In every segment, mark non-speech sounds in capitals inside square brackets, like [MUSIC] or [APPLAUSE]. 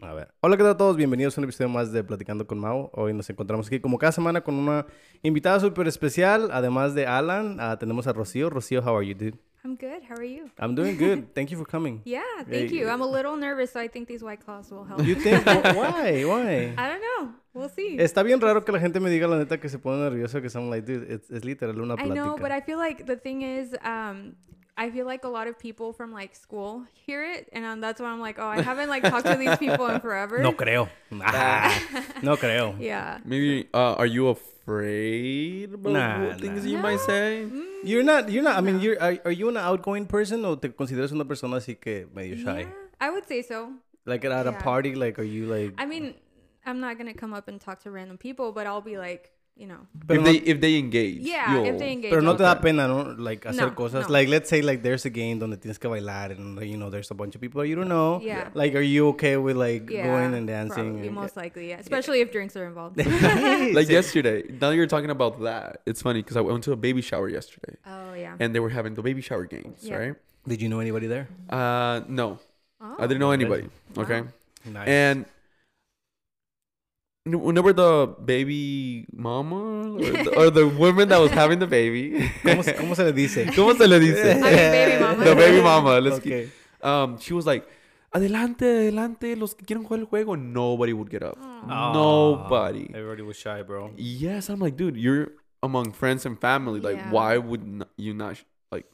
A ver. Hola, ¿qué tal a todos? Bienvenidos a un episodio más de Platicando con Mau. Hoy nos encontramos aquí como cada semana con una invitada súper especial. Además de Alan, ah, tenemos a Rocío. Rocío, how are you, dude? I'm good. How are you? I'm doing good. Thank you for coming. [LAUGHS] Yeah, thank Hey. you. I'm a little nervous, so I think these white claws will help. You think? Why? [LAUGHS] Why? I don't know. We'll see. Está bien raro que la gente me diga la neta que se pone nervioso, que son like, dude, it's, it's literal una I plática. know, but I feel like the thing is, um, I feel like a lot of people from like school hear it, and um, that's why I'm like, oh, I haven't like talked to these people in forever. No creo. No creo. [LAUGHS] Yeah. Maybe uh, are you afraid about Nah, things nah. you might say? Mm, You're not, you're not, I mean, you're, are, are you an outgoing person or te consideras una persona así que medio shy? yeah, I would say so. Like at a Yeah. party, like, are you like... I mean, I'm not gonna come up and talk to random people, but I'll be like, you know, Pero if no- they if they engage, yeah, you'll- if they engage. Pero no I'll te da Okay. pena, ¿no? Like, hacer No, cosas. no. Like, let's say, like, there's a game donde tienes que bailar and, you know, there's a bunch of people you don't know. Yeah. Like, are you okay with, like, yeah, going and dancing? Probably, and- most likely, yeah. Especially if drinks are involved. [LAUGHS] [LAUGHS] like yesterday. Now you're talking about that. It's funny because I went to a baby shower yesterday, oh yeah. and they were having the baby shower games, Yeah. right? Did you know anybody there? Uh, no, Oh. I didn't know anybody. Okay, Nice. and whenever the baby mama or the, or the woman that was having the baby, [LAUGHS] ¿Cómo, se- ¿Cómo se le dice? [LAUGHS] ¿cómo se le dice? [LAUGHS] Mean, baby mama. the baby mama. Let's keep- Okay. um, she was like, adelante, adelante, los que quieren jugar el juego. Nobody would get up. Aw. Nobody. Everybody was shy, bro. Yes, I'm like, dude, you're among friends and family. Like, Yeah. why would n- you not like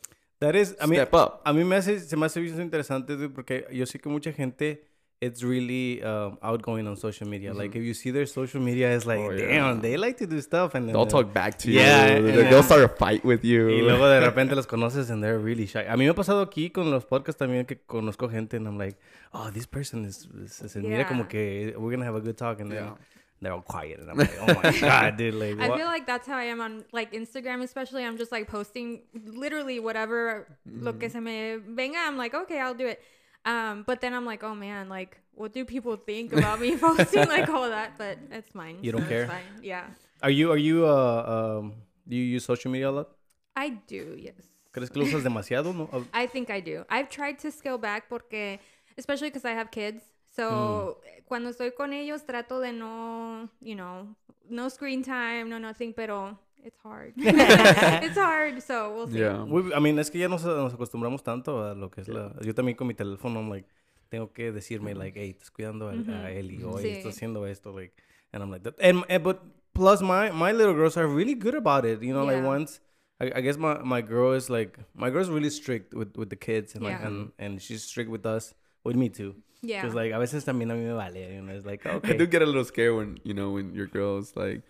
That is, I mean, step up? a mí me hace, se me hace bien interesante, dude, porque yo sé que mucha gente, it's really um, outgoing on social media. Like, if you see their social media, it's like, Oh, damn, they like to do stuff. And then They'll they'll- talk back to Yeah, you. yeah. They- They'll start a fight with you. Y luego de [LAUGHS] repente los conoces and they're really shy. A mí me ha pasado aquí con los podcasts también que conozco gente and I'm like, oh, this person is, is- se mira como que we're gonna have a good talk and then Yeah. they're all quiet and I'm like, oh my [LAUGHS] god, dude, like I feel like that's how I am on like Instagram, especially. I'm just like posting literally whatever lo Mm-hmm. que se me venga. I'm like, okay, I'll do it. Um, but then I'm like, oh man, like, what do people think about me [LAUGHS] posting like all that? But it's mine. You don't so care? Yeah, Are you are you uh um do you use social media a lot? I do. Yes, ¿Crees que lo usas demasiado? No. Uh, I think I do. I've tried to scale back porque, especially because I have kids. So Mm. cuando estoy con ellos, trato de no, you know, no screen time, no nothing, pero it's hard. [LAUGHS] it's hard. So we'll see. Yeah. we- I mean, es que ya nos, nos acostumbramos tanto a lo que es la yo también con mi teléfono I'm like tengo que decirme like, hey, estás cuidando a, a Eli o hey, Sí. estás haciendo esto like and I'm like that. And, and but plus my my little girls are really good about it. You know, like once I, I guess my, my girl is like my girl's really strict with, with the kids and like and, and she's strict with us with me too. Yeah. Because like a veces también a mí me vale, you know, it's like I do get a little scared when you know when your girl's like,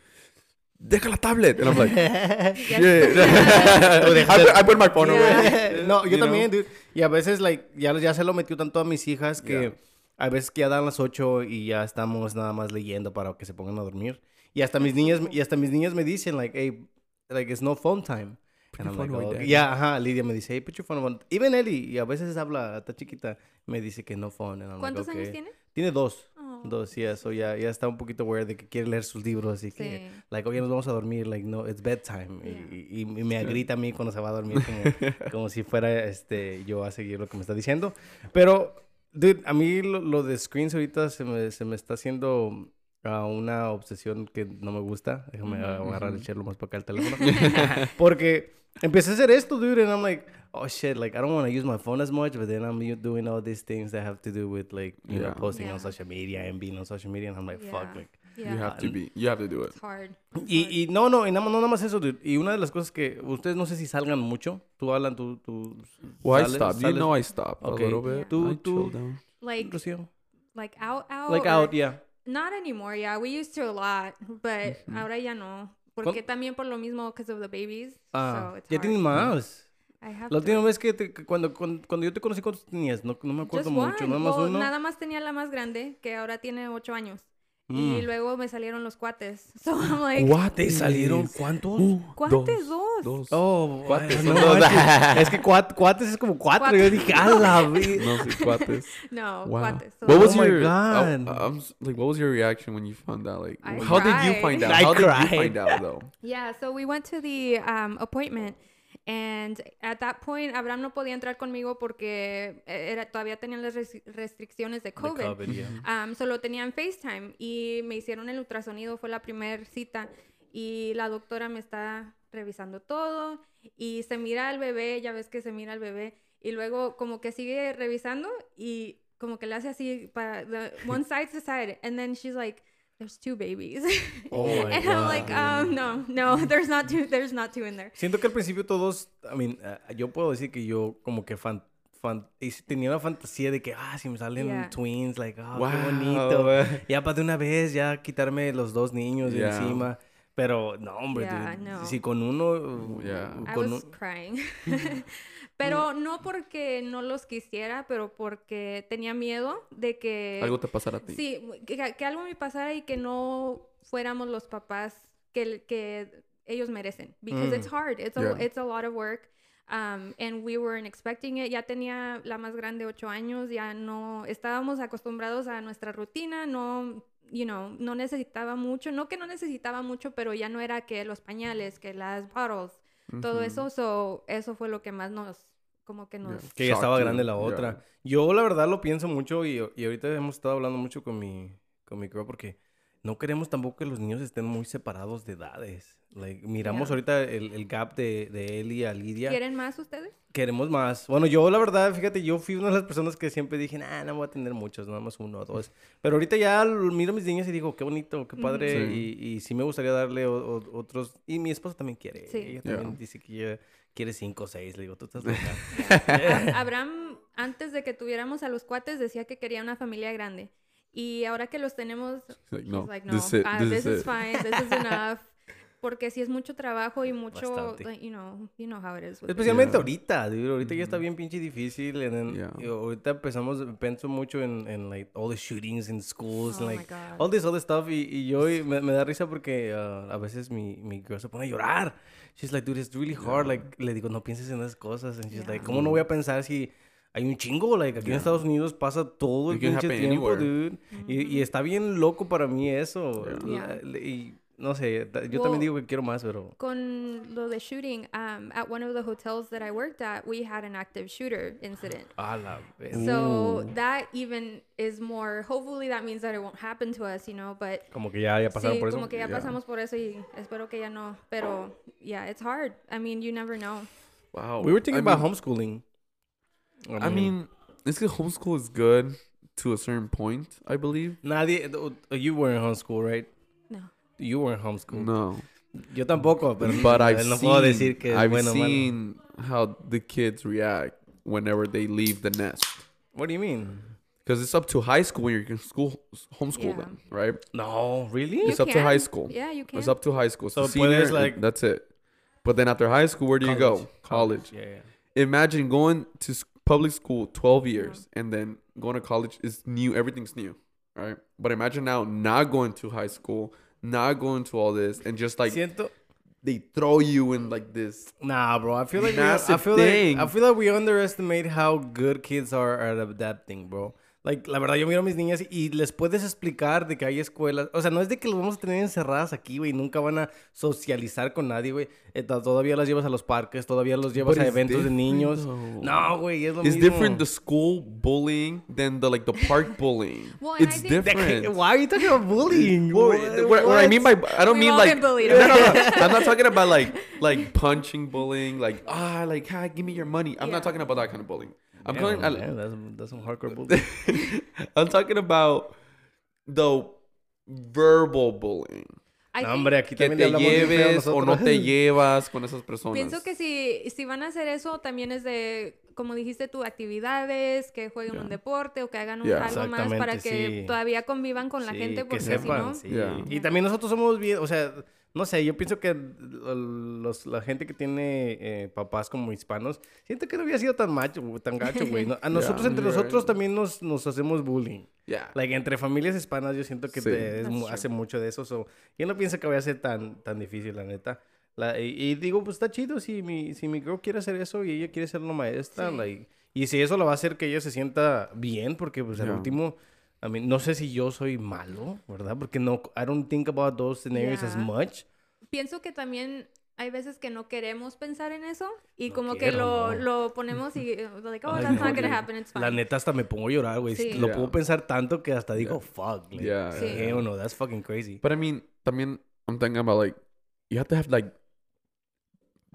"Deja la tablet," and I'm like, [LAUGHS] "Shit." I, put, I put my phone away. no, yo You know? también, dude. Y a veces, like, ya, ya se lo metió tanto a mis hijas que Yeah. a veces que ya dan las 8 y ya estamos nada más leyendo para que se pongan a dormir. Y hasta mis niñas, y hasta mis niñas me dicen, like, hey, like, it's no phone time. Put And your I'm phone like, "Oh, Daddy." yeah, ajá, Lidia me dice, hey, put your phone away. Even Eli, y a veces habla, está chiquita, me dice que no phone. And I'm ¿Cuántos like, años okay. tiene? Tiene dos. Oh. Dos, yeah, so ya, ya está un poquito aware de que quiere leer sus libros, así que, Sí. like, oye, nos vamos a dormir, like, no, it's bedtime. Y-. Y, y me agrita a mí cuando se va a dormir como, [LAUGHS] como si fuera, este, yo a seguir lo que me está diciendo. Pero, dude, a mí lo, lo de screens ahorita se me, se me está haciendo ah, una obsesión que no me gusta. Déjame agarrar y echarlo más para acá el teléfono. [LAUGHS] Porque empecé a hacer esto, dude, and I'm like, oh shit, like I don't want to use my phone as much, but then I'm doing all these things that have to do with like, you know, Yeah. posting on Yeah. social media and being on social media, and I'm like, fuck, Yeah. like. Yeah. You have to be. You have to do it. It's hard. Y, y no, no, y nada, más- no nada más eso, dude. Y una de las cosas que ustedes no sé si salgan mucho. Tú, Alan, tú, tú Well, I sales- stopped. You know, I stopped Okay. a little bit. Tú- I tú-. Like, Rocío? like out, out. Like or- out, yeah. Not anymore. Yeah, we used to a lot, but ahora ya no. Porque también por lo mismo, because of the babies. Ah, so it's ya hard. tienen más. I have La última vez que, te- que cuando, cuando, cuando yo te conocí, ¿cuántos tenías? No, no me acuerdo mucho. one. Nada más uno. Nada más tenía la más grande, que ahora tiene ocho años. Mm. Y luego me salieron los cuates. [LAUGHS] So I'm like, ¿Te salieron cuántos? ¿cuates? Dos. Dos. Oh, Cuates, no dos. [LAUGHS] es que cuat- cuates es como cuatro. Cuatro. Yo dije, a la. [LAUGHS] No, sí, cuates. No, Wow. cuates. So What was Oh my your? God. I, I'm s- like, what was your reaction when you found out? Like, I how did you cried. find out? I how did cried. you find out though? Yeah, so we went to the um, appointment, And at that point, Abraham no podía entrar conmigo porque eh, era, todavía tenían las res- restricciones de The COVID. COVID, yeah. Um, solo tenían FaceTime y me hicieron el ultrasonido, fue la primera cita y la doctora me está revisando todo y se mira al bebé, ya ves que se mira al bebé y luego como que sigue revisando y como que le hace así para the, one side to side and then she's like there's two babies [LAUGHS] Oh my and I'm God. like um no no there's not two there's not two in there Siento que al principio todos, I mean, ah, yo puedo decir que yo como que fan, fan- y tenía una fantasía de que, ah, si me salen Yeah. twins, like, ah, Wow. qué bonito. Ya para de una vez, ya quitarme los dos niños de Yeah. encima. Pero, no, hombre, Yeah, dude, no. si con uno... Yeah. uh, I con was un- crying. [LAUGHS] [LAUGHS] pero no porque no los quisiera, pero porque tenía miedo de que... Algo te pasará a ti. Sí, que, que algo me pasara y que no fuéramos los papás que, que ellos merecen. Because Mm. it's hard. It's a, Yeah. it's a lot of work. Um, and we weren't expecting it. Ya tenía la más grande ocho años. Ya no... Estábamos acostumbrados a nuestra rutina. No... You know, no necesitaba mucho. No que no necesitaba mucho, pero ya no era que los pañales, que las bottles, todo eso. So, eso fue lo que más nos... Como que nos... Que ya estaba grande la yeah. otra. Yo la verdad lo pienso mucho y, y ahorita hemos estado hablando mucho con mi, con mi girl porque no queremos tampoco que los niños estén muy separados de edades. Like, miramos Yeah. ahorita el, el gap de, de él y a Lidia. ¿Quieren más ustedes? Queremos más. Bueno, yo la verdad, fíjate, yo fui una de las personas que siempre dije, nah, no voy a tener muchos, nada más uno o dos. [LAUGHS] Pero ahorita ya miro a mis niños y digo, qué bonito, qué padre. Sí. Y, y sí me gustaría darle o- o- otros. Y mi esposa también quiere. Sí. Ella también Yeah. dice que ella quiere cinco o seis. Le digo, tú estás loca. [LAUGHS] [LAUGHS] Abraham, antes de que tuviéramos a los cuates, decía que quería una familia grande. Y ahora que los tenemos, like, no, like, no, this is it, ah, this this is is it. fine, this is [LAUGHS] enough. Porque si es mucho trabajo y mucho, Bastante. you know, you know how it is. Especialmente Yeah. ahorita, dude. Ahorita ya está bien pinche difícil. and then- Yeah. ahorita empezamos, pienso mucho en, en like, all the shootings in schools. Oh and, like, all this other stuff. Y, y yo y me, me da risa porque uh, a veces mi, mi girl se pone a llorar. She's like, dude, it's really hard. Like, le digo, no pienses en esas cosas. And she's Yeah. like, ¿cómo no voy a pensar si hay un chingo? Like, aquí en Yeah. Estados Unidos pasa todo el pinche tiempo, anywhere. dude. Y, y está bien loco para mí eso. Yeah. Y no sé, yo Well, también digo que quiero más, pero... Con lo de shooting, um, at one of the hotels that I worked at, we had an active shooter incident. [GASPS] A la vez. So that even is more, hopefully that means that it won't happen to us, you know, but Como que ya, ya pasaron sí, por eso. como que ya Yeah. pasamos por eso y espero que ya no, pero yeah, it's hard. I mean, you never know. Wow. We were thinking I about mean, homeschooling. I mean, it's good. Homeschool is good to a certain point, I believe. nadie, you were in homeschool, right? No. You were in homeschool. No, Yo tampoco, pero but I've no seen, puedo decir que I've bueno seen how the kids react whenever they leave the nest. What do you mean? Because it's up to high school when you're in school, homeschool Yeah. them, right? No, really? You It's up to high can. school. Yeah, you can. It's up to high school. So, So senior, puedes, like- that's it. But then after high school, where do you go? College. Yeah, yeah. Imagine going to s- public school 12 years and then going to college is new. Everything's new, right? But imagine now not going to high school, not going to all this, and just like Siento... they throw you in like this. Nah, bro. I feel like we, I feel thing. like I feel like we underestimate how good kids are at adapting, bro. Like, la verdad, yo miro a mis niñas y les puedes explicar de que hay escuelas. O sea, no es de que los vamos a tener encerradas aquí, güey. Nunca van a socializar con nadie, güey. Eh, to- Todavía las llevas a los parques, todavía los llevas But a it's eventos de different, niños. though. No, güey, es lo It's mismo. different the school bullying than the like the park [LAUGHS] bullying. Well, and I it's different. Why are you talking about bullying? Well, What- what, what I mean by I don't We've mean like no, no, no. [LAUGHS] I'm not talking about like like punching bullying like ah like hi give me your money. I'm Yeah. not talking about that kind of bullying. I'm Damn, calling. I- man, that's, that's some hardcore bullying. [LAUGHS] I'm talking about the verbal bullying. I No, think- hombre, aquí Que también te lleves o no te llevas con esas personas. Pienso que si, si van a hacer eso, también es de, como dijiste tú, actividades, que jueguen Yeah. un deporte o que hagan un- Yeah. algo más para que sí. todavía convivan con la gente, que porque si sepan, no... sí. Yeah. Y también nosotros somos bien, o sea, no sé, yo pienso que los, la gente que tiene eh, papás como hispanos, siento que no había sido tan macho, tan gacho, güey. No- A [LAUGHS] nosotros, entre nosotros también nos, nos hacemos bullying. Yeah. Like, entre familias hispanas yo siento que Sí. te- es hace mucho de eso. so, yo no pienso que vaya a ser tan, tan difícil, la neta. La- y, y digo, pues está chido si mi, si mi girl quiere hacer eso y ella quiere ser una maestra. Sí. like, y si eso lo va a hacer que ella se sienta bien, porque pues al Yeah. último, I mean, no sé si yo soy malo, ¿verdad? Porque no, I don't think about those scenarios as Yeah. much. Pienso que también hay veces que no queremos pensar en eso y No como que quiero, lo, no. lo ponemos y eh, like, oh, Ay, that's no, not gonna happen, it's fine. La neta hasta me pongo a llorar, güey. Sí. Lo Yeah. puedo pensar tanto que hasta digo, fuck. Like, Yeah. Sí. Hell no, that's fucking crazy. But I mean, también I'm thinking about like you have to have like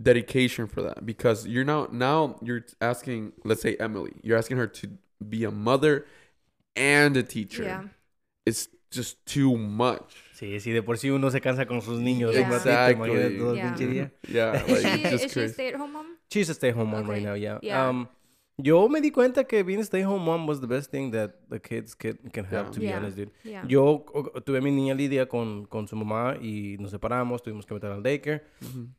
dedication for that because you're now now you're asking let's say Emily, you're asking her to be a mother and a teacher. Yeah. It's just too much. Sí, sí, de por sí uno se cansa con sus niños. Yeah. Exactly. Yeah. [LAUGHS] Yeah, Is like she, is she a stay-at-home mom? She's a stay-home mom right now, yeah. Yeah. Um, yo me di cuenta que being a stay-home mom was the best thing that the kids can, can have, Yeah. to be Yeah. honest, dude. Yeah. Yo o- tuve a mi niña Lidia con, con su mamá y nos separamos, tuvimos que meter al daycare. Mhm.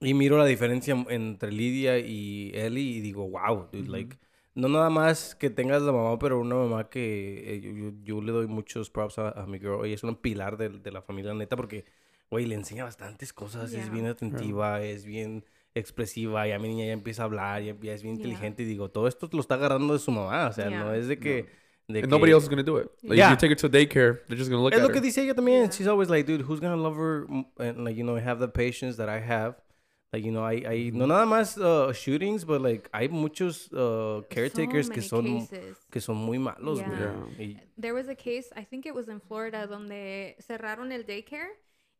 Y miro la diferencia entre Lidia y Ellie y digo, wow, dude, Ujú. like, no nada más que tengas la mamá, pero una mamá que eh, yo, yo- yo le doy muchos props a, a mi girl. Ella es un pilar de, de la familia, neta, porque, güey, le enseña bastantes cosas, es bien atentiva, es bien expresiva, ya mi niña ya empieza a hablar, ya, ya es bien Yeah. inteligente y digo, todo esto lo está agarrando de su mamá, o sea, no es de que... And que- nobody else is gonna do it. Like Yeah. if you take her to daycare, they're just gonna look es at lo her. que dice ella también. Yeah. She's always like, dude, who's gonna love her mm, and like you know have the patience that I have. Like you know, hay, hay no nada más uh, shootings, but like hay muchos uh, caretakers so que son cases. que son muy malos, Yeah. güey. Y- There was a case, I think it was in Florida, donde cerraron el daycare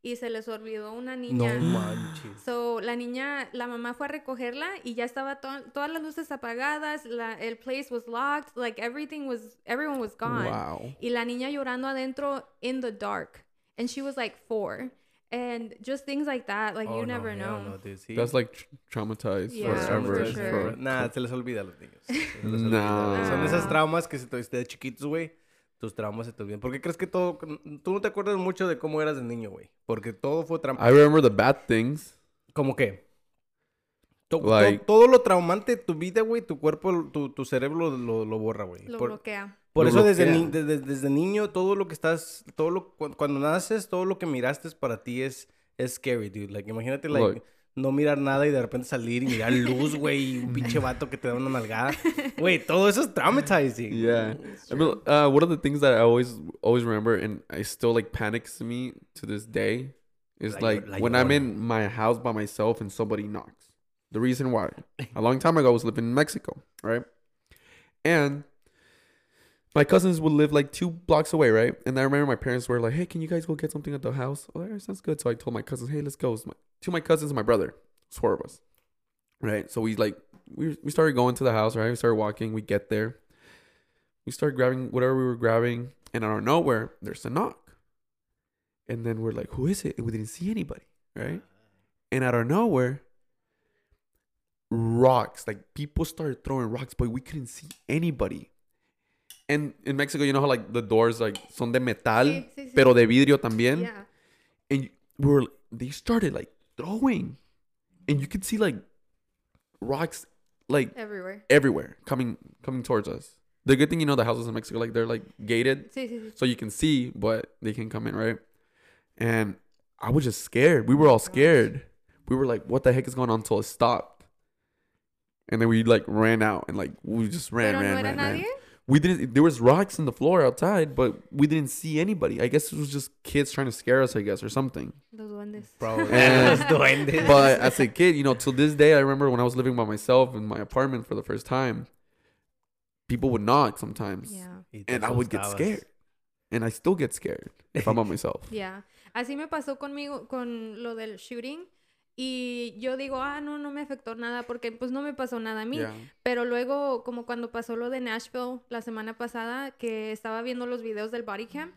y se les olvidó una No niña. manches. So, la niña, la mamá fue a recogerla y ya estaba to- todas las luces apagadas, la, el place was locked, like everything was, everyone was gone. Wow. Y la niña llorando adentro in the dark. And she was like four. And just things like that, like Oh, you no, never hell know. no, dude, sí. That's like tr- traumatized Yeah, forever. for sure. for- Nah, se les olvida a los niños. Se les olvida, Nah. güey. Son esas traumas que se te, de chiquitos, güey. Tus traumas se te olvidan. ¿Por qué crees que todo... Tú no te acuerdas mucho de cómo eras de niño, güey? Porque todo fue trampa. I remember the bad things. ¿Cómo qué? To- to- Like- todo lo traumante de tu vida, güey, tu cuerpo, tu, tu cerebro lo, lo borra, güey. Lo Por, bloquea. Por Lo eso desde, ni- desde, desde niño, todo lo que estás, todo lo, cu- cuando naces, todo lo que miraste para ti es, es scary, dude. Like, imagínate, like, Look. no mirar nada y de repente salir y mirar luz, güey, y un pinche vato que te da una nalgada. [LAUGHS] Güey, todo eso es traumatizing. Yeah. I mean, uh, one of the things that I always always remember and I still like panics me to this day is like, when I'm in my house by myself and somebody knocks. The reason why. [LAUGHS] A long time ago I was living in Mexico, right? And my cousins would live like two blocks away, right? And I remember my parents were like, "Hey, can you guys go get something at the house?" Oh, that sounds good. So I told my cousins, "Hey, let's go." My, of my cousins and my brother. It's four of us, right? So we like we we started going to the house, right? We started walking. We get there. We start grabbing whatever we were grabbing, and out of nowhere, there's a knock. And then we're like, "Who is it?" And we didn't see anybody, right? And out of nowhere, rocks. Like people started throwing rocks, but we couldn't see anybody. And in Mexico, you know how like the doors like son de metal, Sí, sí, sí. pero de vidrio también. Yeah. And we were they started like throwing, and you could see like rocks like Everywhere. everywhere coming coming towards us. The good thing, you know, the houses in Mexico like they're like gated, so you can see, but they can come in, right? And I was just scared. We were all scared. We were like, "What the heck is going on?" Until it stopped, and then we like ran out and like we just ran, ran, ran, ran. Nadie. We didn't. There was rocks in the floor outside, but we didn't see anybody. I guess it was just kids trying to scare us. I guess or something. Los duendes. Bro, And- [LAUGHS] los duendes. But as a kid, you know, till this day, I remember when I was living by myself in my apartment for the first time. People would knock sometimes, Yeah. And I would get scared, and I still get scared if I'm by [LAUGHS] myself. Yeah. Así me pasó conmigo con lo del shooting. Y yo digo, ah, no, no me afectó nada porque pues no me pasó nada a mí. Yeah. Pero luego, como cuando pasó lo de Nashville la semana pasada, que estaba viendo los videos del body cam,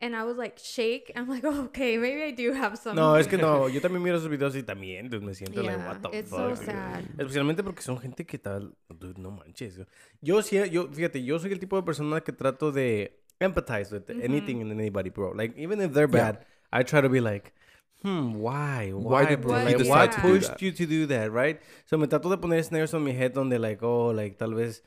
and I was like, shake. I'm like, oh, [LAUGHS] okay, maybe I do have some. No, es que no, [LAUGHS] yo también miro esos videos y también dude, me siento like, Yeah, what the it's fuck. so sad. Especialmente porque son gente que tal, dude, no manches. Yo sí, yo, fíjate, yo soy el tipo de persona que trato de empathize with anything and anybody, bro. Like, even if they're Yeah. bad, I try to be like, hmm, why? Why Why, did bro? Like, do pushed you to do that, right? So, me trato de poner snares on mi head donde, like, oh, like, tal vez...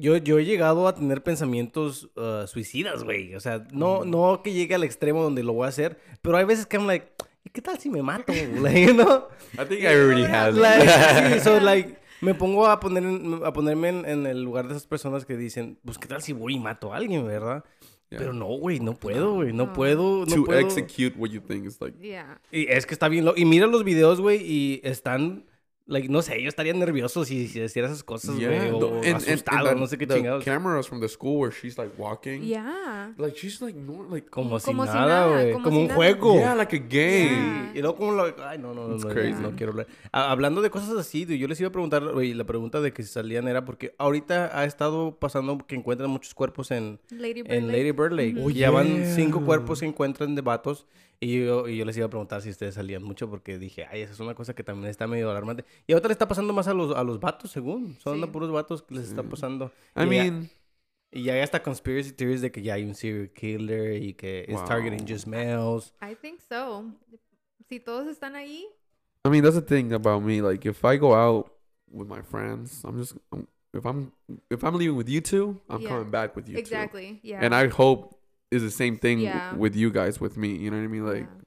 Yo, yo he llegado a tener pensamientos uh, suicidas, güey. O sea, no, no que llegue al extremo donde lo voy a hacer, pero hay veces que I'm like, ¿y qué tal si me mato? [LAUGHS] Like, you know? I think I already had. Like, [LAUGHS] sí, so, like, me pongo a, poner, a ponerme en, en el lugar de esas personas que dicen, pues, ¿qué tal si voy y mato a alguien, verdad? Yeah. Pero no, güey, no puedo, güey. No No. puedo, no to puedo. execute what you think is like. Yeah. Y es que está bien. lo- Y mira los videos, güey, y están. Like, no sé, yo estaría nervioso si, si hiciera esas cosas, güey. Yeah, o and, and, and asustado, that- no sé qué the chingados. cameras from the school where she's like walking. Yeah. Like she's like no, like Como si Como si nada, nada, güey. como Como, si un nada. juego. yeah, like a game. Yeah. Y luego como lo... Ay, no, no, no, It's no, crazy. no quiero hablar. Ah, hablando de cosas así, dude, yo les iba a preguntar, güey, la pregunta de que si salían era porque ahorita ha estado pasando que encuentran muchos cuerpos en, Lady Bird en Lake. Lady Bird Lake. Oh, ya van cinco cuerpos que encuentran de vatos. Y yo, y yo les iba a preguntar si ustedes salían mucho porque dije, ay, esa es una cosa que también está medio alarmante. Y ahorita le está pasando más a los, a los vatos, según. Son Sí. puros vatos que les está pasando. I Y ya- mean, y ya hay hasta conspiracy theories de que ya hay un serial killer y que es Wow. targeting just males. I think so. Si todos están ahí, I mean that's the thing about me. Like if I go out with my friends, I'm just I'm, if I'm if I'm leaving with you two, I'm Yeah. coming back with you two. exactly. Yeah. And I hope is the same thing Yeah. with you guys with me. You know what I mean? Like, Yeah.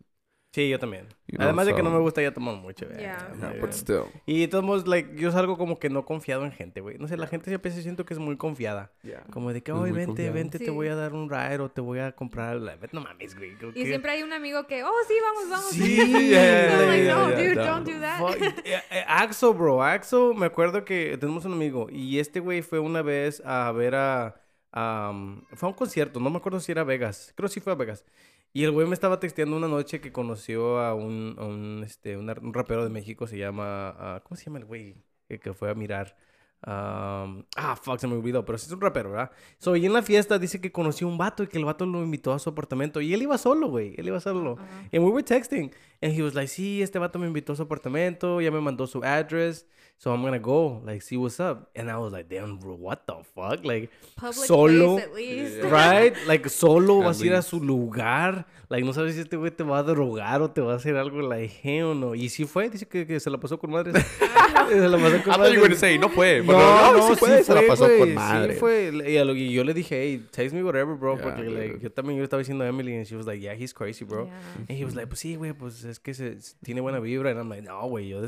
Sí, yo también. you know, Además de que no me gusta ya tomar mucho. güey. Yeah. But still. Y todos like, yo salgo como que no confiado en gente, güey. No sé, la gente siempre se siento que es muy confiada. Yeah. Como de que, oye, vente, confiado. vente, te voy a dar un ride o te voy a comprar. la-". No mames, güey. Y que- siempre hay un amigo que, oh, sí, vamos, vamos. Sí, [LAUGHS] So like, no, yeah, dude, yeah. don't do that. Fuck. [LAUGHS] Eh, eh, Axo, bro. Axo, me acuerdo que tenemos un amigo y este güey fue una vez a ver a... um, fue a un concierto, no me acuerdo si era Vegas. Creo que sí fue a Vegas. Y el güey me estaba texteando una noche que conoció a un, a un, este, un rapero de México, se llama... ah, ¿Cómo se llama el güey? Que, que fue a mirar. Um, ah, fuck, se me olvidó, pero sí es un rapero, ¿verdad? So, y en la fiesta dice que conoció un vato y que el vato lo invitó a su apartamento. Y él iba solo, güey. Él iba solo. Ajá. And we were texting. And he was like, sí, este vato me invitó a su apartamento. Ya me mandó su address. So I'm gonna go, like, see what's up. And I was like, damn, bro, what the fuck? Like, Public solo, place at least. [LAUGHS] Right? Like, solo At vas a ir a su lugar. Like, no sabes si este güey te va a drogar o te va a hacer algo, like, hell no. Y sí fue, dice que, que se la pasó con madres. [LAUGHS] [LAUGHS] se la pasó I con thought you were madres. gonna say no fue. No, but no, no, sí fue, se la pasó güey, con madre. Sí fue. Y, a lo- y yo le dije, hey, text me whatever, bro. Yeah, porque like, yo también yo estaba diciendo a Emily and she was like, yeah, he's crazy, bro. Yeah. And he was like, pues sí, güey, pues es que se, tiene buena vibra. And I'm like, no, güey, yo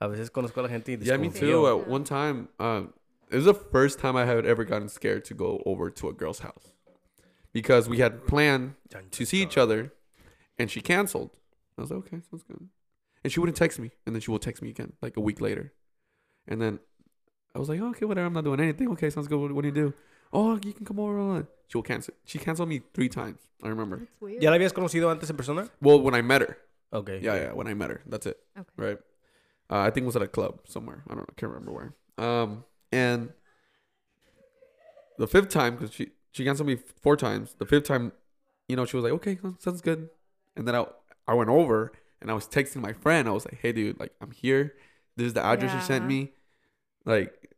a veces conozco a la gente y Yeah, me desconfío. too. At one time, um, it was the first time I had ever gotten scared to go over to a girl's house because we had planned to see each other, and she canceled. I was like, okay, sounds good. And she wouldn't text me, and then she will text me again like a week later, and then I was like, okay, whatever, I'm not doing anything. Okay, sounds good. What, what do you do? Oh, you can come over. She will cancel. She canceled me three times. I remember. That's weird. ¿Ya la habías conocido antes en persona? Well, when I met her. Okay. Yeah, yeah. When I met her, that's it. Okay. Right. Uh, I think it was at a club somewhere. I don't know. I can't remember where. Um, and the fifth time, because she she canceled me four times. The fifth time, you know, she was like, "Okay, sounds- good." And then I I went over and I was texting my friend. I was like, "Hey, dude, like I'm here. This is the address you sent me. Like,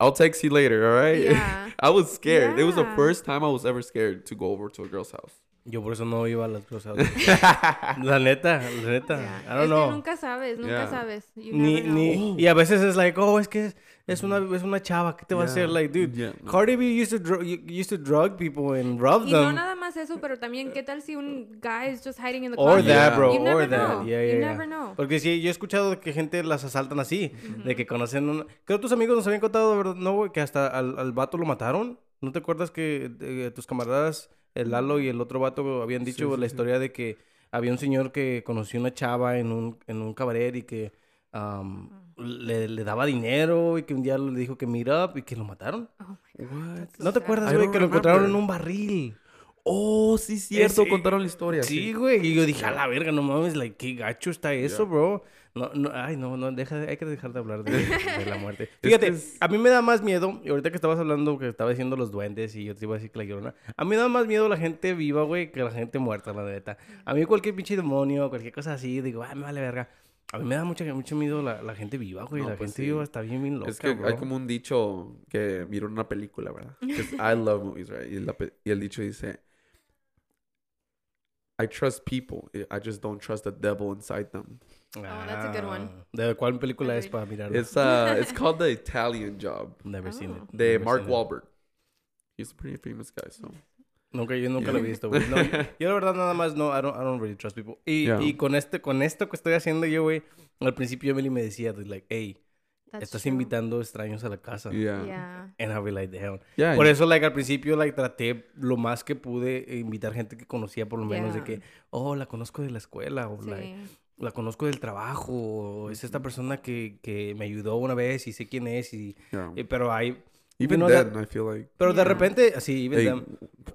I'll text you later. All right." Yeah. [LAUGHS] I was scared. It was the first time I was ever scared to go over to a girl's house. Yo por eso no iba a las cosas. [LAUGHS] la neta, la neta. Yeah. I don't es know. que nunca sabes, nunca Yeah. sabes. You Ni, ni, y a veces es like, oh, es que es, es una, es una chava, ¿qué te va a hacer? Like, dude, Yeah, no. Cardi B used to, dr- used to drug people and rob Y no them. nada más eso, pero también, ¿qué tal si un guy is just hiding in the Or closet? that, bro. You never or that. know. Yeah, You yeah, yeah. never know. Porque sí, yo he escuchado que gente las asaltan así. De que conocen un... Creo que tus amigos nos habían contado, ¿verdad? No, güey, que hasta al, al vato lo mataron. ¿No te acuerdas que eh, tus camaradas, el Lalo y el otro vato, habían dicho sí, la sí. historia de que había un señor que conoció una chava en un, en un cabaret y que am, le, le daba dinero y que un día le dijo que meet up y que lo mataron? Oh ¿No te acuerdas, güey? Que lo encontraron en un barril. Oh, sí, cierto. Ese- Contaron la historia. Sí, güey. Y yo dije, a la verga, no mames, like, qué gacho está eso, Yeah. bro. No, no, ay, no, no, deja, de- hay que dejar de hablar de, de la muerte. [LAUGHS] Fíjate, es- a mí me da más miedo, y ahorita que estabas hablando, que estaba diciendo los duendes, y yo te iba a decir que la llorona, a mí me da más miedo la gente viva, güey, que la gente muerta, la neta. A mí cualquier pinche demonio, cualquier cosa así, digo, ay, me vale verga. A mí me da mucho, mucho miedo la, la gente viva, güey. No, la pues gente sí. viva está bien, bien loca, Es que bro. hay como un dicho que en una película, ¿verdad? I love movies, right? Y, la pe- y el dicho dice, I trust people, I just don't trust the devil inside them. Oh, that's a good one. Ah, ¿De cuál película es para mirarla? It's uh, it's called The Italian Job. Never seen Oh. it. De never Mark seen it. Wahlberg. He's a pretty famous guy, so. Nunca, yo nunca Yeah. lo he visto, güey. No, [LAUGHS] yo la verdad nada más no, I don't, I don't really trust people. Y, Yeah. y con este, con esto que estoy haciendo yo, güey, al principio Emily me decía, like, hey, That's estás true. invitando extraños a la casa. Yeah. Yeah. Yeah. And I'll be like, damn. yeah Por eso, like, al principio, like, traté lo más que pude invitar gente que conocía, por lo menos, de Yeah. que, oh, la conozco de la escuela, o like. La conozco del trabajo, o es esta persona que, que me ayudó una vez y sé quién es, y, Yeah. y- pero hay, Even know then, that- I feel like. pero de repente, así, even Hey, them.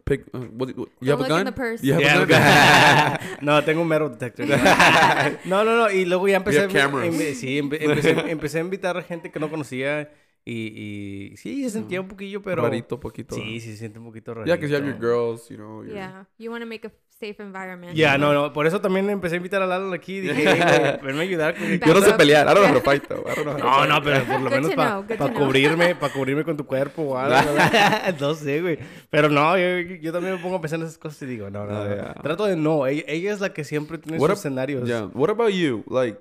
pick. Uh, what, what- you have a look gun? in the purse. You have Yeah, a gun? okay. [LAUGHS] [LAUGHS] no, tengo un mero detector. [LAUGHS] no, no, no. Y luego ya empecé, You have cameras. empe- sí, empe- empecé, empecé a invitar a gente que no conocía y, y sí, se sentía un poquillo, pero... Rarito, poquito. Sí, sí, se siente un poquito raro. Yeah, because you have your girls, you know. your- Yeah. You want to make a safe environment. Ya, no, no. Por eso también empecé a invitar a Lalo aquí. Dije, hey, [LAUGHS] venme a ayudar. con mi Yo no sé pelear. I don't know how to [LAUGHS] fight, though. I don't know how to No, no, pero por lo Good menos to para know. cubrirme, para cubrirme con tu cuerpo o algo. [LAUGHS] no sé, güey. Pero no, yo, yo también me pongo a pensar en esas cosas y digo, no, no, Ah, no. yeah. Trato de no. Ella, ella es la que siempre tiene What sus escenarios. Yeah. What about you? Like,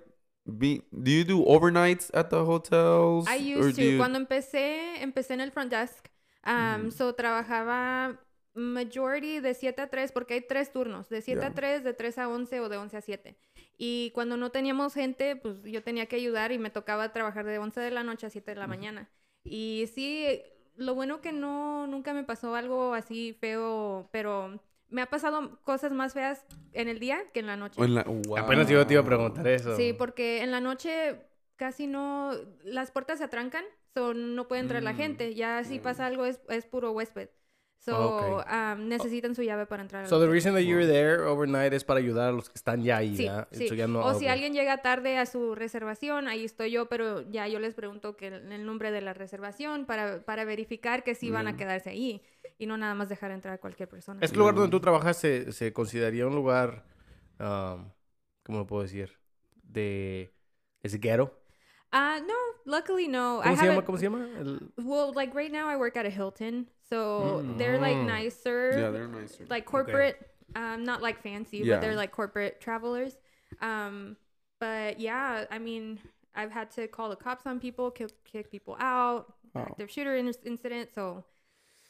be, do you do overnights at the hotels? I used to. you- Cuando empecé, empecé en el front desk. Um, So trabajaba majority de 7 a 3 porque hay tres turnos, de 7 Yeah. a 3, de 3 a 11 o de 11 a 7. Y cuando no teníamos gente, pues yo tenía que ayudar y me tocaba trabajar de 11 de la noche a 7 de la mañana. Y sí, lo bueno que no, nunca me pasó algo así feo, pero me ha pasado cosas más feas en el día que en la noche. En la- wow. Apenas yo te iba a preguntar eso. Sí, porque en la noche casi no, las puertas se atrancan, so no puede entrar la Mm. gente. Ya si pasa algo es, es puro huésped. So Ok. um, necesitan su llave para entrar. al So the reason that you're there overnight es para ayudar a los que están ya ahí, Sí, ¿verdad? sí. So ya no- o si ok. alguien llega tarde a su reservación, ahí estoy yo, pero ya yo les pregunto que el, el nombre de la reservación para, para verificar que sí van a Mm. quedarse ahí y no nada más dejar entrar a cualquier persona. ¿Este lugar donde Mm. tú trabajas se, se consideraría un lugar, um, ¿cómo lo puedo decir? De... ¿Es ghetto? Ah, no, luckily no. I ¿Cómo se llama? ¿Cómo se llama? El- Well, like right now I work at a Hilton, so they're like Mm. nicer. Yeah, they're nicer. like corporate um not like fancy Yeah. but they're like corporate travelers um but yeah i mean i've had to call the cops on people kick, kick people out Wow. active shooter in- incident so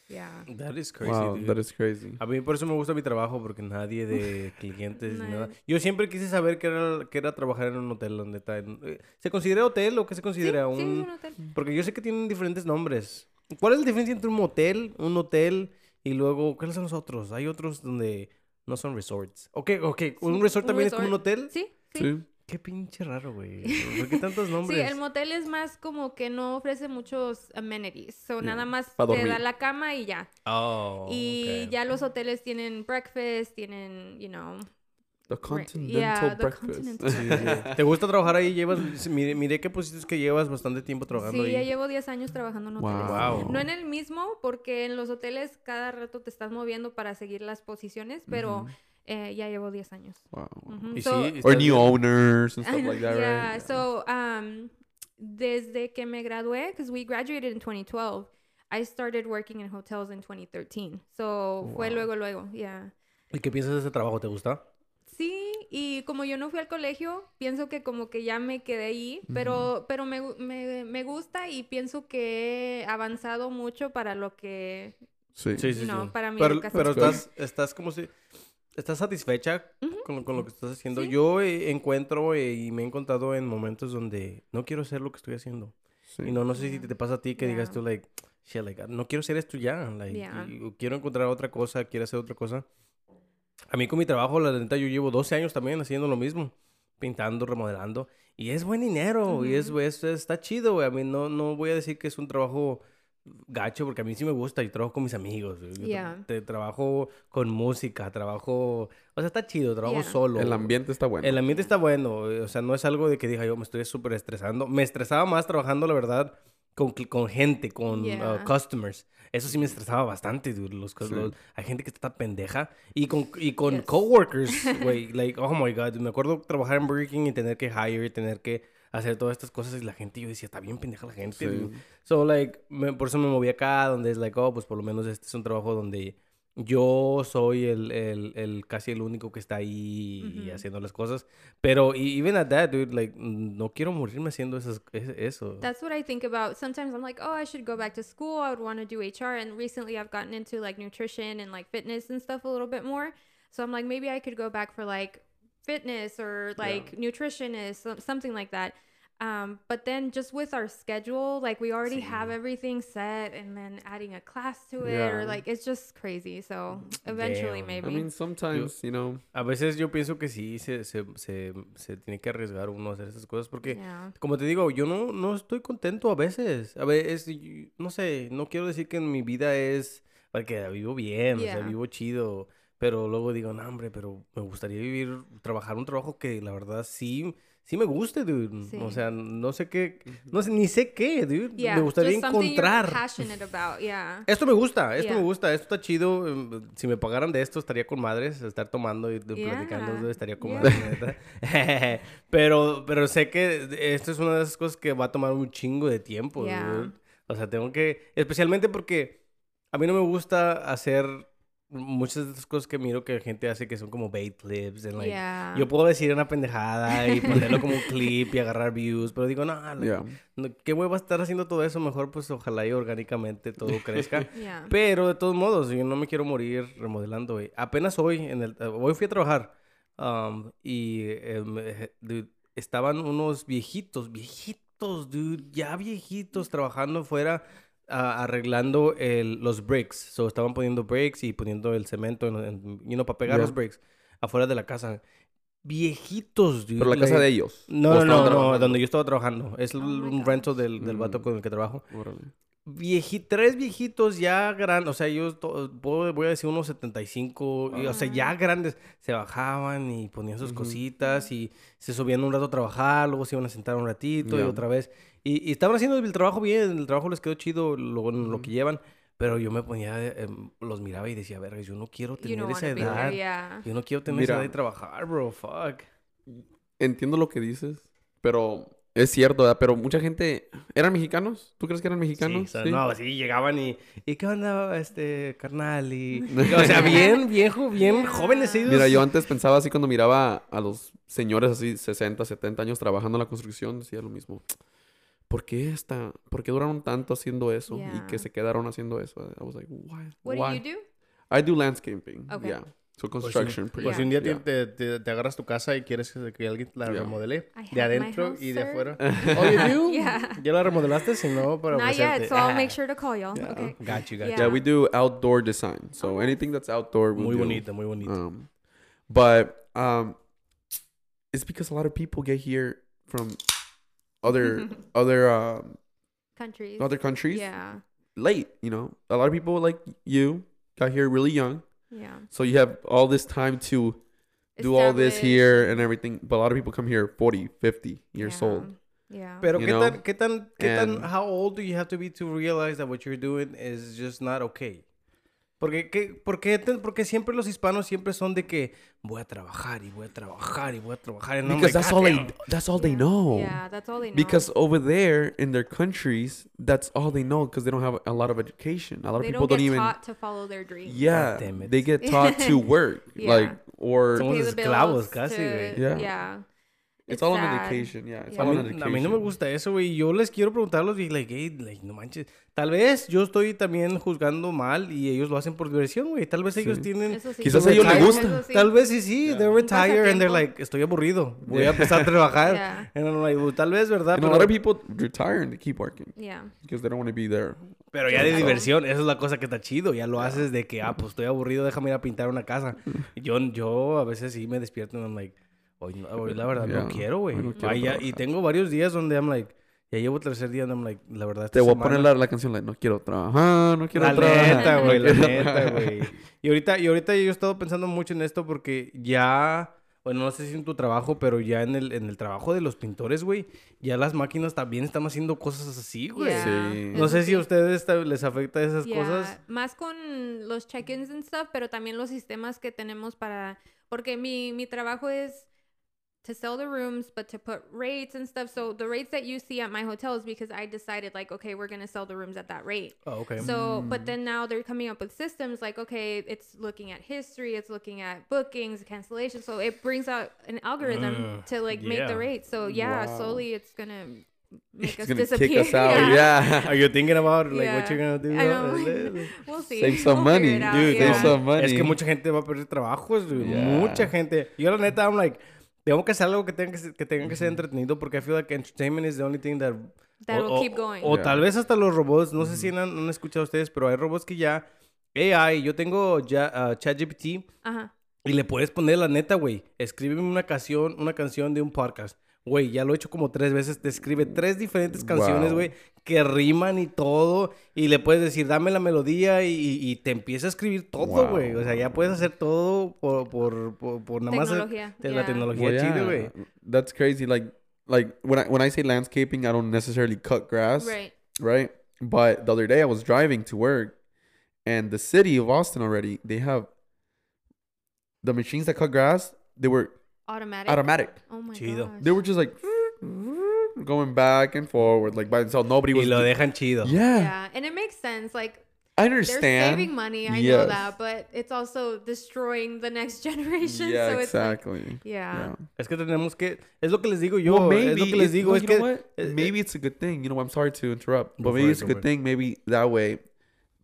yeah That is crazy, wow, dude. that is crazy. A mí por eso me gusta mi trabajo, porque nadie de [LAUGHS] clientes ni nada. Yo siempre quise saber qué era, qué era trabajar en un hotel donde está. en- eh, ¿Se considera hotel o qué se sí, considera sí, es un...? un hotel. Porque yo sé que tienen diferentes nombres. ¿Cuál es la diferencia entre un motel, un hotel y luego, cuáles son los otros? Hay otros donde no son resorts. Ok, ok. ¿Un Sí, resort un también es como un resort. hotel? sí sí Sí. Qué pinche raro, güey. ¿Por qué tantos Sí, nombres? el motel es más como que no ofrece muchos amenities. So, nada más te da la cama y ya. Oh, y ok. ya los hoteles tienen breakfast, tienen, you know. The continental yeah, the breakfast. continental Sí, sí, breakfast. sí. ¿Te gusta trabajar ahí? Llevas, miré, miré que pusiste que llevas bastante tiempo trabajando Sí, ahí. ya llevo 10 años trabajando en hoteles. Wow. No en el mismo, porque en los hoteles cada rato te estás moviendo para seguir las posiciones, pero eh, ya llevo 10 años. Wow. Ujú. Y So- sí, Or new owners and [LAUGHS] stuff like that, yeah, right? so um, desde que me gradué, because we graduated in 2012, I started working in hotels in 2013. So fue Wow. luego, luego, yeah. ¿Y qué piensas de ese trabajo? ¿Te gusta? Sí, y como yo no fui al colegio, pienso que como que ya me quedé ahí, pero, pero me, me, me gusta y pienso que he avanzado mucho para lo que, Sí. Sí, sí, No, sí. para mi pero, educación. pero estás, estás como si... ¿Estás satisfecha Ujú. con, con lo que estás haciendo? Sí. Yo eh, encuentro eh, y me he encontrado en momentos donde no quiero hacer lo que estoy haciendo. sí. Y no, no sé si Yeah. te pasa a ti que digas Yeah. tú, like, shit, like, no quiero hacer esto ya. Like, Yeah. y- y quiero encontrar otra cosa, quiero hacer otra cosa. A mí con mi trabajo, la neta, yo llevo 12 años también haciendo lo mismo. Pintando, remodelando. Y es buen dinero. Y es, es- está chido, güey. A mí no, no voy a decir que es un trabajo gacho porque a mí sí me gusta. Yo trabajo con mis amigos. Yeah. te- trabajo con música, trabajo... O sea, está chido, trabajo Yeah. solo. El ambiente está bueno. El ambiente está bueno, o sea, no es algo de que diga yo me estoy súper estresando. Me estresaba más trabajando, la verdad, con, con gente, con uh, Yeah. customers. Eso sí me estresaba bastante, dude. Los, Sí. los- hay gente que está pendeja. Y con, y con Yes. coworkers, [LAUGHS] güey. like, oh my God. Me acuerdo trabajar en Burger King y tener que hire, tener que hacer todas estas cosas. Y la gente, yo decía, está bien pendeja la gente. Sí. dude". So, like, me- por eso me moví acá, donde es like, oh, pues por lo menos este es un trabajo donde yo soy el, el, el casi el único que está ahí haciendo las cosas. Pero y- even at that, dude, like, no quiero morirme haciendo esas, eso. That's what I think about. Sometimes I'm like, oh, I should go back to school. I would want to do HR. And recently I've gotten into like nutrition and like fitness and stuff a little bit more. So I'm like, maybe I could go back for like fitness or like nutritionist, so- something like that. Um, but then just with our schedule, like we already Sí. have everything set, and then adding a class to it, Yeah. or like it's just crazy. So eventually, Damn. maybe. I mean, sometimes, you know, A veces yo pienso que sí se, se, se, se tiene que arriesgar uno a hacer esas cosas porque, yeah. como te digo, yo no, no estoy contento a veces. A veces, no sé, no quiero decir que mi vida es, porque vivo bien, o sea, Yeah. vivo chido, pero luego digo, no, hombre, pero me gustaría vivir, trabajar un trabajo que la verdad sí, sí me guste, dude. Sí. O sea, no sé qué, no sé, ni sé qué, dude. Yeah. me gustaría just something you're encontrar. passionate about. Yeah. Esto me gusta, esto me gusta, esto está chido. em, Si me pagaran de esto, estaría con madres, estar tomando y platicando, estaría con Yeah. madres, neta. [LAUGHS] pero, pero sé que esto es una de esas cosas que va a tomar un chingo de tiempo, Yeah. dude. O sea, tengo que, especialmente porque a mí no me gusta hacer muchas de estas cosas que miro que la gente hace que son como bait clips. and, like, yeah. Yo puedo decir una pendejada y ponerlo como un clip y agarrar views, pero digo, no, like, yeah. no, ¿qué voy a estar haciendo todo eso? Mejor pues ojalá y orgánicamente todo [LAUGHS] crezca. yeah. Pero de todos modos, yo no me quiero morir remodelando, güey. Apenas hoy, en el, hoy fui a trabajar um, y em, eh, dude, estaban unos viejitos, viejitos, dude, ya viejitos trabajando fuera ah, arreglando el, los bricks. So, estaban poniendo bricks y poniendo el cemento, en, en- you know, para pegar Ya. los bricks afuera de la casa. Viejitos, dude. Pero la casa like- de ellos. No, ¿O no, no, trabajando? donde yo estaba trabajando. Es Oh un rental del, del vato Mm. con el que trabajo Órale. Vieji- tres viejitos ya grandes, o sea, yo to- puedo- voy a decir unos 75, y, o sea, ya grandes, se bajaban y ponían sus cositas y se subían un rato a trabajar, luego se iban a sentar un ratito y otra vez. Y, y estaban haciendo el trabajo bien, el trabajo les quedó chido, lo, lo que llevan, pero yo me ponía, eh, em, los miraba y decía, verga, yo no quiero tener esa edad. there. Yeah. Yo no quiero tener esa edad de trabajar, bro, fuck. Entiendo lo que dices, pero es cierto, ¿verdad? Pero mucha gente... ¿Eran mexicanos? ¿Tú crees que eran Sí, mexicanos? o sea, Sí. no, sí, llegaban y, ¿y qué onda, este, carnal? Y, [LAUGHS] o sea, bien, viejo, bien jóvenes ellos. Mira, yo antes pensaba así cuando miraba a los señores así 60, 70 años trabajando en la construcción, decía lo mismo. ¿Por qué esta? ¿Por qué duraron tanto haciendo eso? Y que se quedaron haciendo eso. I was like, why? What why? do you do? I do landscaping. Okay. Yeah. So construction. si- pretty pues si Yeah. un día te, Yeah. te, te- te agarras tu casa y quieres que, que alguien la Yeah. remodele, I de have my adentro house, y de sir. afuera. [LAUGHS] Oh, you do? [LAUGHS] Yeah. ¿Ya la remodelaste? Si no, para Not yet, ofrecerte. so I'll Ah, make sure to call y'all. Yeah. Okay. Got you, got you. Yeah, we do outdoor design. So Oh. anything that's outdoor, we'll Muy do. bonito, muy bonito. Um, but um, it's because a lot of people get here from other [LAUGHS] other um, Countries. other countries Yeah. late. You know, a lot of people like you got here really young, Yeah. so you have all this time to do all this here and everything. But a lot of people come here 40, 50 years Yeah. old. Yeah. Pero You ¿qué know? tan, qué tan, qué tan, how old do you have to be to realize that what you're doing is just not okay? Porque, ¿qué, por qué te- porque siempre los hispanos siempre son de que voy a trabajar y voy a trabajar y voy a trabajar. I'm Because like, that's "God all they damn." that's all they know. Yeah, that's all they know. Because over there in their countries, that's all they know because they don't have a lot of education. A lot of they people don't don't, get even. taught to follow their dreams. Yeah, damn it. they get taught to [LAUGHS] work, Yeah. like or Somos esclavos casi, to-. Yeah. Yeah. It's, all on sad. education. Yeah, it's Yeah. A all mí, on a mí no me gusta eso, güey. Yo les quiero preguntarlos y, like, hey, like, no manches. Tal vez yo estoy también juzgando mal y ellos lo hacen por diversión, güey. Tal vez ellos Sí. tienen... Sí. Quizás a ellos les gusta. sí. Tal vez sí, sí. Yeah. They Un retire and they're like, estoy aburrido. Voy Yeah. a empezar a trabajar. [LAUGHS] Yeah. And I'm like, well, tal vez, ¿verdad? And a Pero, lot of people retire and they keep working Yeah. because they don't want to be there. pero ya de Yeah. diversión, esa es la cosa que está chido. Ya lo haces de que, ah, pues estoy aburrido, déjame ir a pintar una casa. [LAUGHS] Yo, yo a veces sí me despierto y I'm like, hoy, no- hoy la verdad Yeah. no quiero, güey. No y tengo varios días donde I'm like, ya llevo el tercer día donde I'm like, la verdad, esta Te voy a poner la, la canción like, no quiero trabajar, no quiero La trabajar. neta, güey, la [LAUGHS] neta, güey. Y ahorita, y ahorita yo he estado pensando mucho en esto porque ya, bueno, no sé si en tu trabajo, pero ya en el, en el trabajo de los pintores, güey, ya las máquinas también están haciendo cosas así, güey. Yeah. Sí. No sé si a ustedes les afecta esas Yeah, cosas. Más con los check-ins and stuff, pero también los sistemas que tenemos para... Porque mi, mi trabajo es to sell the rooms, but to put rates and stuff. So the rates that you see at my hotel is because I decided like, okay, we're going to sell the rooms at that rate. Oh, okay. So, but then now they're coming up with systems like, okay, it's looking at history, it's looking at bookings, cancellations. So it brings out an algorithm Mm, to like make yeah. the rate. So yeah, Wow. slowly it's gonna make It's us gonna disappear. kick us out. [LAUGHS] Yeah. Are you thinking about like Yeah. what you're gonna do? I know. Uh, [LAUGHS] [LAUGHS] we'll see. Save some We'll money, out, dude. yeah. Save some money. Es que mucha gente va a perder trabajos, dude. Yeah. Mucha gente. Yo la neta, I'm like, tengo que hacer algo que tenga que ser, que tenga que ser entretenido porque I feel like entertainment is the only thing that That o- will o- keep going. O Yeah. tal vez hasta los robots, no sé si han, han escuchado ustedes, pero hay robots que ya AI, yo tengo ya ah, ChatGPT Ajá. y le puedes poner la neta, güey. Escríbeme una canción, una canción de un podcast. Güey, ya lo he hecho como tres veces. Te escribe tres diferentes canciones, Wow. güey, que riman y todo. Y le puedes decir, dame la melodía y, te empieza a escribir todo, Wow. güey. O sea, ya puedes hacer todo por, por, por, por nada más Tecnología, la tecnología Well, chida, yeah, güey. that's crazy. Like, like when I when I say landscaping, I don't necessarily cut grass, Right. right? But the other day I was driving to work, and the city of Austin already they have the machines that cut grass. They were Automatic. automatic. Oh my Chido. gosh. They were just like going back and forward, like by themselves. Nobody was. Y was. lo dejan chido. yeah, Yeah, and it makes sense. Like I they're understand. saving money. I know that, but it's also destroying the next [LAUGHS] generation. Yeah, so it's like, exactly. yeah. Es que tenemos que... Es lo que les digo yo. Well, es lo que les digo. no, es you que... what? eh, maybe it's a good thing. You know, I'm sorry to interrupt, but maybe it's a good thing. Maybe that way,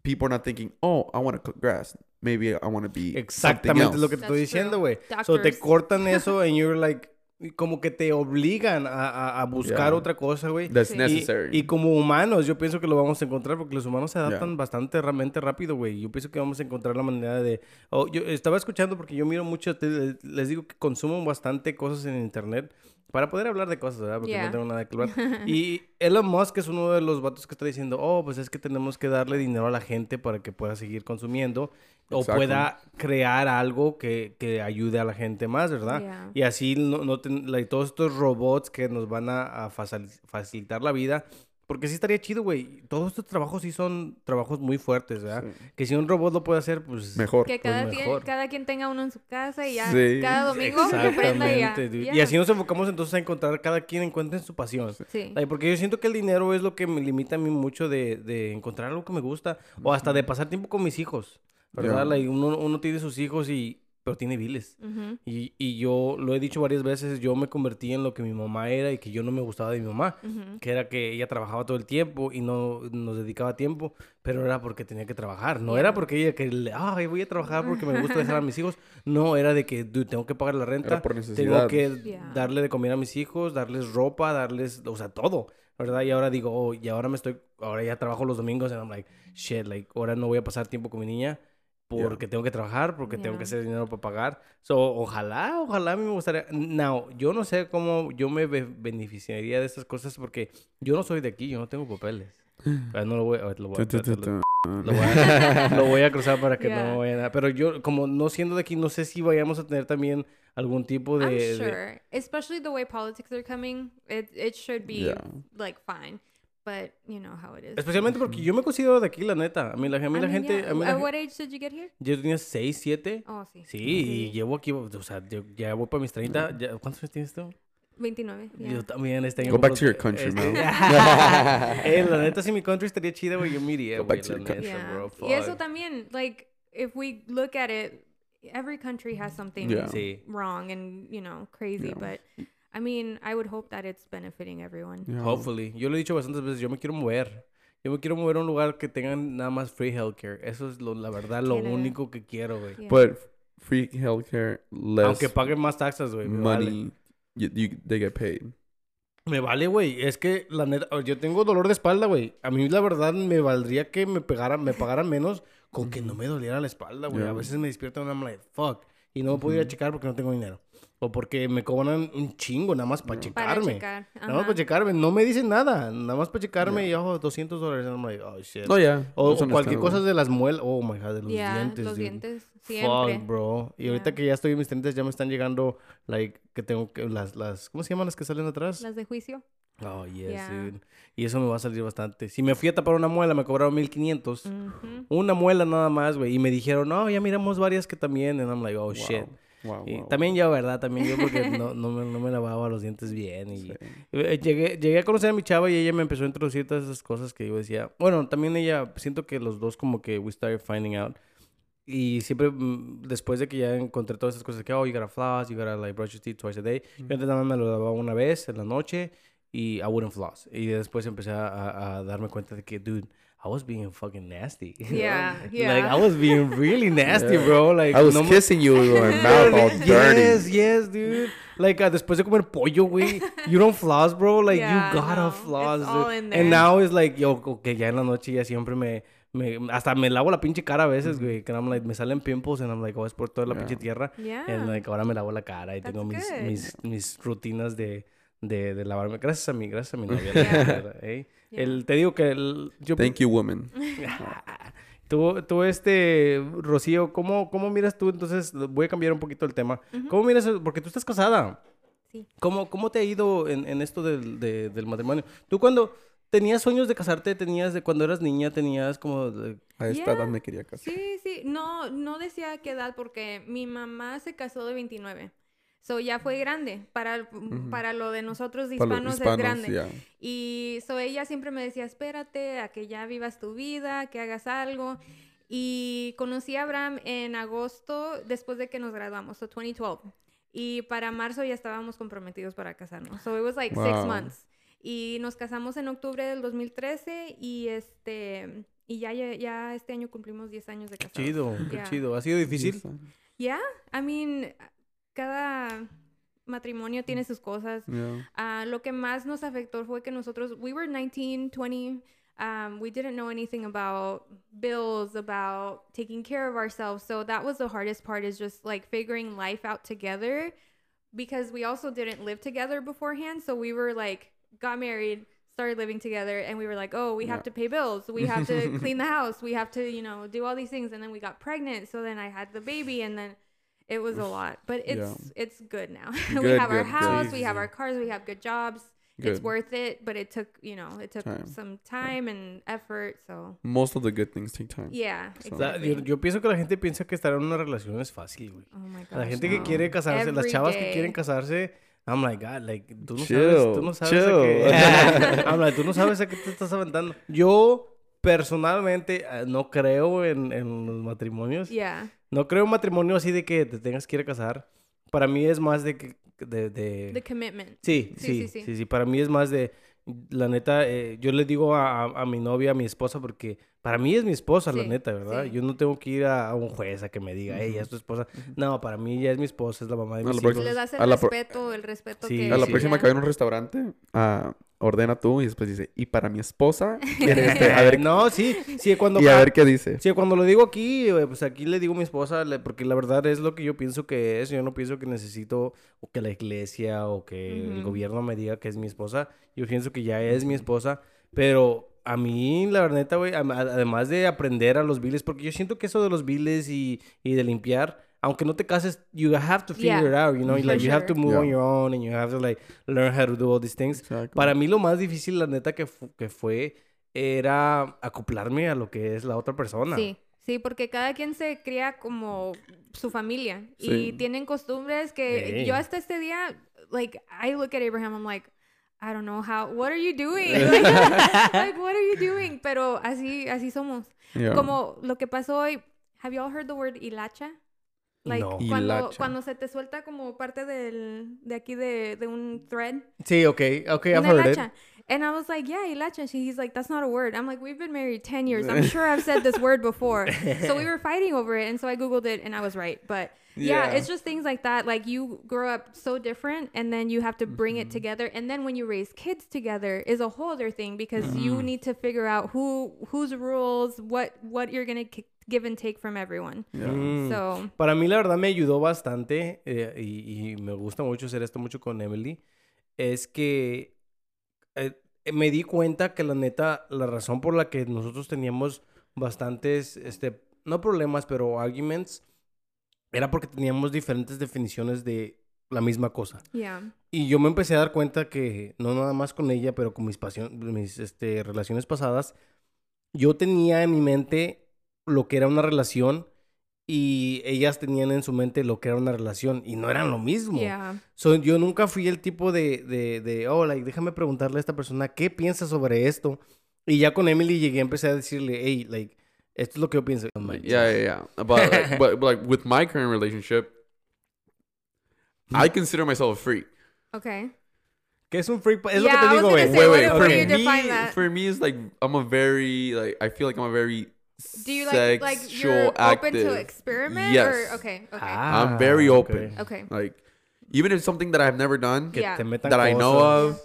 people are not thinking, "Oh, I want to cut grass." Maybe I want to be Exactamente else. lo que te That's estoy diciendo, güey. So te cortan eso [LAUGHS] and you're like... Como que te obligan a, a- a buscar Yeah. otra cosa, güey. That's Sí. necessary. Y, y como humanos, yo pienso que lo vamos a encontrar porque los humanos se adaptan Yeah. bastante realmente rápido, güey. Yo pienso que vamos a encontrar la manera de... Oh, yo estaba escuchando porque yo miro mucho, te- les digo que consumo bastante cosas en internet para poder hablar de cosas, ¿verdad? Porque Yeah. no tengo nada que hablar. [LAUGHS] Y Elon Musk es uno de los vatos que está diciendo, oh, pues es que tenemos que darle dinero a la gente para que pueda seguir consumiendo o Exacto. pueda crear algo que, que ayude a la gente más, ¿verdad? Yeah. Y así no, no ten- like, todos estos robots que nos van a, a facil- facilitar la vida. Porque sí estaría chido, güey. Todos estos trabajos sí son trabajos muy fuertes, ¿verdad? Sí. Que si un robot lo puede hacer, pues... Mejor. Que Pues cada, quien, cada quien tenga uno en su casa y ya Sí. cada domingo prenda y ya. Y así nos enfocamos entonces a encontrar, cada quien encuentre su pasión. Sí. Like, porque yo siento que el dinero es lo que me limita a mí mucho de, de encontrar algo que me gusta. O hasta de pasar tiempo con mis hijos. ¿Verdad? Yeah. Like, uno, uno tiene sus hijos y... Pero tiene biles. Ujú. Y, y yo lo he dicho varias veces, yo me convertí en lo que mi mamá era y que yo no me gustaba de mi mamá. Ujú. Que era que ella trabajaba todo el tiempo y no nos dedicaba tiempo, pero era porque tenía que trabajar. No Yeah. era porque ella que, ay, voy a trabajar porque me gusta dejar a [LAUGHS] mis hijos. No, era de que dude, tengo que pagar la renta, Era por tengo que Yeah. darle de comer a mis hijos, darles ropa, darles, o sea, todo. ¿Verdad? Y ahora digo, oh, y ahora me estoy, ahora ya trabajo los domingos and I'm like, shit, like, ahora no voy a pasar tiempo con mi niña porque tengo que trabajar, porque tengo que hacer dinero para pagar. So, ojalá, ojalá a mí me gustaría. Now, yo no sé cómo yo me be- beneficiaría de estas cosas porque yo no soy de aquí, yo no tengo papeles. No lo voy, a- lo voy, a- Tu, tu, tu, lo- tu. lo voy a, lo voy a cruzar para que Yeah. no [LAUGHS] vayan. Pero yo, como no siendo de aquí, no sé si vayamos a tener también algún tipo de... I'm de- sure, especially the way politics are coming, it it should be Yeah. like fine, but you know how it is. Especialmente porque yo me considero de aquí, la neta. A mí la, a mí I la mean, gente... yeah. A mí la At gen- what age did you get here? yo tenía 6, 7. Oh, sí. Sí, y llevo aquí, o sea, yo ya voy para mis 30. ya- ¿Cuántos años tienes tú? 29. yeah. Yo también este año. Go back to your country, este- man. [LAUGHS] eh, la neta, si mi country estaría chida, güey, yo me iría, Go back to your country. neta, Yeah. bro. Y eso también, like, if we look at it, every country has something Yeah. Wrong and, you know, crazy, Yeah. but I mean, I would hope that it's benefiting everyone. Yeah. Hopefully. Yo lo he dicho bastantes veces, yo me quiero mover. Yo me quiero mover a un lugar que tengan nada más free healthcare. Eso es lo, la verdad lo Quiere- único que quiero, güey. Yeah. But free healthcare, less Aunque paguen más taxas, güey. Me vale. money, you, you, they get paid. Me vale, güey. Es que la neta, yo tengo dolor de espalda, güey. A mí la verdad me valdría que me pegaran, me pagaran menos con que no me doliera la espalda, güey. A veces me despierto y I'm like, fuck. Y no me puedo ir a checar porque no tengo dinero. O porque me cobran un chingo nada más para checarme. checar. Nada más para checarme. No me dicen nada. Nada más para checarme y ojo, 200 dólares. I'm like, oh, shit. Oh yeah. o, cualquier cosa de las muelas. Oh, my God, de los Yeah, dientes. los dude. dientes, siempre. Fuck, bro. Y ahorita que ya estoy en mis 30 ya me están llegando, like, que tengo que, las, las, ¿cómo se llaman las que salen atrás? Las de juicio. Oh, yes, Yeah. dude. Y eso me va a salir bastante. Si me fui a tapar una muela, me cobraron 1500. Ujú. Una muela nada más, güey. Y me dijeron, no, ya miramos varias que también. And I'm like, oh, Wow. shit. Wow, Y wow, también yo, ¿verdad? También yo porque [LAUGHS] no, no, me, no me lavaba los dientes bien. Y Sí. Eh, llegué, llegué a conocer a mi chava y ella me empezó a introducir todas esas cosas que yo decía. Bueno, también ella, siento que los dos como que we started finding out. Y siempre, mm, después de que ya encontré todas esas cosas, que, oh, you gotta floss, you gotta like brush your teeth twice a day. Yo antes nada más me lo lavaba una vez en la noche y I wouldn't floss. Y después empecé a- a darme cuenta de que, dude, I was being fucking nasty. [LAUGHS] Yeah, Like yeah. I was being really nasty, bro. Like I was no kissing you with my [LAUGHS] mouth all Yes, dirty. yes, dude. Like uh, después de comer pollo, güey, you don't floss, bro. Like Yeah, you gotta no, floss. it's all dude. in there. And now it's like, yo, que ya en la noche ya siempre me, me hasta me lavo la pinche cara a veces, güey. Que I'm like, me salen pimples and I'm like, oh, es por toda la Yeah. pinche tierra. Yeah. And like ahora me lavo la cara y That's tengo mis, mis, mis rutinas de, de, de lavarme. Gracias a mí, gracias a mi novia. [LAUGHS] Verdad, ¿eh? Yeah. El, te digo que el, yo Thank you, woman. [LAUGHS] Tú, tú, este, Rocío, ¿cómo, ¿cómo miras tú? Entonces, voy a cambiar un poquito el tema. ¿Cómo miras? Porque tú estás casada. Sí. ¿Cómo, cómo te ha ido en, en esto del, de- del matrimonio? Tú cuando tenías sueños de casarte, tenías, de cuando eras niña, tenías como... de- A esta Yeah. edad me quería casar. Sí, sí. No, no decía qué edad porque mi mamá se casó de 29. So ya fue grande. Para, para lo de nosotros Para los hispanos, es hispanos, grande. yeah. Y so ella siempre me decía, espérate a que ya vivas tu vida, que hagas algo. Y conocí a Abraham en agosto después de que nos graduamos, so 2012. Y para marzo ya estábamos comprometidos para casarnos. So it was like six Wow. months. Y nos casamos en octubre del 2013 y este y ya, ya, ya este año cumplimos 10 años de casados. Chido, qué Yeah. chido. ¿Ha sido difícil? Uh, Yeah, I mean, cada matrimonio tiene sus cosas. yeah. Ah, lo que más nos afectó fue que nosotros, we were 19, 20, um, we didn't know anything about bills, about taking care of ourselves. So that was the hardest part is just like figuring life out together because we also didn't live together beforehand. So we were like, got married, started living together, and we were like, oh, we have Yeah. to pay bills. We have to [LAUGHS] clean the house. We have to, you know, do all these things. And then we got pregnant. So then I had the baby, and then it was a lot. But it's it's good now. [LAUGHS] we Good, have our good, good. house, we have our cars, we have good jobs. It's Good. worth it, but it took, you know, it took Time. some time and effort. So Most of the good things take time. yeah, So- exactly. yo, yo pienso que la gente piensa que estar en una relación es fácil, güey. oh my gosh, La gente que no. quiere casarse, las Every chavas que day. quieren casarse, I'm like, God, like, tú no Chill, sabes, tú no sabes a chill. qué... I'm like, tú no sabes a qué te estás aventando. Yo, personalmente, eh, no creo en, en los matrimonios. Yeah. No creo en matrimonio así de que te tengas que ir a casar. Para mí es más de que... De, de- The commitment. Sí, Sí, sí, sí, sí, sí. sí, Para mí es más de, la neta, eh, yo le digo a, a- a mi novia, a mi esposa, porque para mí es mi esposa, la neta, ¿verdad? sí. Yo no tengo que ir a, a un juez a que me diga, ella es tu esposa. No, para mí ya es mi esposa, es la mamá de la hijos. das el a la pro- respeto, el respeto Sí, que... A la sí. próxima que vaya a un restaurante, ah, ordena tú y después dice, y para mi esposa, [LAUGHS] este, a ver, [LAUGHS] no, sí, sí, cuando... y a ver qué dice. Sí, cuando lo digo aquí, eh, pues aquí le digo a mi esposa, porque la verdad es lo que yo pienso que es. Yo no pienso que necesito o que la iglesia o que el gobierno me diga que es mi esposa. Yo pienso que ya es mi esposa. Pero a mí, la verdad, güey, además de aprender a los biles, porque yo siento que eso de los biles y, y de limpiar, aunque no te cases, you have to figure Yeah, it out, you know? for Like, you have to move on your own and you have to, like, learn how to do all these things. Para mí lo más difícil, la neta, que, fu- que fue era acoplarme a lo que es la otra persona. Sí, sí, porque cada quien se cría como su familia y tienen costumbres que yo hasta este día, like, I look at Abraham, I'm like, I don't know how, what are you doing? Like, [LAUGHS] [LAUGHS] like, what are you doing? Pero así, así somos. Yeah. Como lo que pasó hoy, have you all heard the word hilacha? Like, No. cuando, cuando se te suelta como parte del, de aquí de, de un thread. Sí, okay, okay, I've heard it. Hilacha. And I was like, yeah, hilacha. And she, he's like, that's not a word. I'm like, we've been married 10 years. [LAUGHS] I'm sure I've said this word before. so we [LAUGHS] were fighting over it. And so I Googled it and I was right. But yeah, Yeah. it's just things like that. Like you grow up so different and then you have to bring Mm-hmm. it together. And then when you raise kids together is a whole other thing because Mm-hmm. you need to figure out who, whose rules, what, what you're going to give and take from everyone. Yeah. Mm. So Para mí, la verdad, me ayudó bastante eh, y, y me gusta mucho hacer esto mucho con Emily. Es que eh, me di cuenta que la neta, la razón por la que nosotros teníamos bastantes, este, no problemas, pero arguments, era porque teníamos diferentes definiciones de la misma cosa. yeah. Y yo me empecé a dar cuenta que no nada más con ella, pero con mis, mis este, relaciones pasadas, yo tenía en mi mente lo que era una relación y ellas tenían en su mente lo que era una relación y no eran lo mismo. Yeah. So, yo nunca fui el tipo de, de, de, oh, like, déjame preguntarle a esta persona qué piensa sobre esto. Y ya con Emily llegué, empecé a decirle, hey, like, esto es lo que yo pienso. Like, Yeah, yeah, yeah. But, like, [LAUGHS] but, but like with my current relationship, I consider myself a freak. Okay. ¿Qué es un freak? Es Yeah, lo que te digo, güey. wait, wait. For me, for me, it's like I'm a very like I feel like I'm a very Do you like like you're sexual open to experiment? Yes. Or, okay. Okay. Ah, I'm very open. okay. Like even if it's something that I've never done Yeah. that I know of,